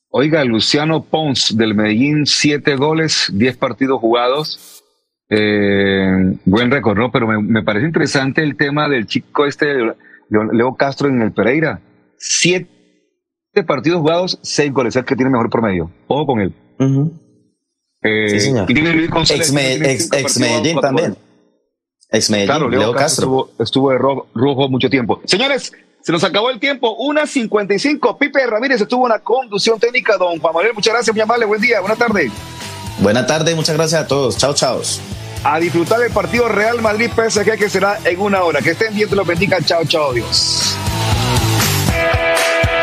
Oiga, Luciano Pons del Medellín, siete goles, diez partidos jugados. Eh, buen récord, ¿no? Pero me, me parece interesante el tema del chico este, Leo Castro en el Pereira. Siete partidos jugados, seis goles, es el que tiene mejor promedio. Ojo con él. Eh, Sí, señor. Y tiene Luis González, Ex, tiene ex- ex Medellín también. goles. Ex Medellín, Claro, Leo, Leo Castro, Castro. estuvo, estuvo de ro- rojo mucho tiempo. Señores, se nos acabó el tiempo. Una 55. Pipe Ramírez estuvo en la conducción técnica. Don Juan Manuel, muchas gracias, muy amable. Buen día, buena tarde. Buena tarde, muchas gracias a todos. Chao, chao. A disfrutar del partido Real Madrid PSG que será en una hora. Que estén bien, te los bendiga. Chao, chao, Dios.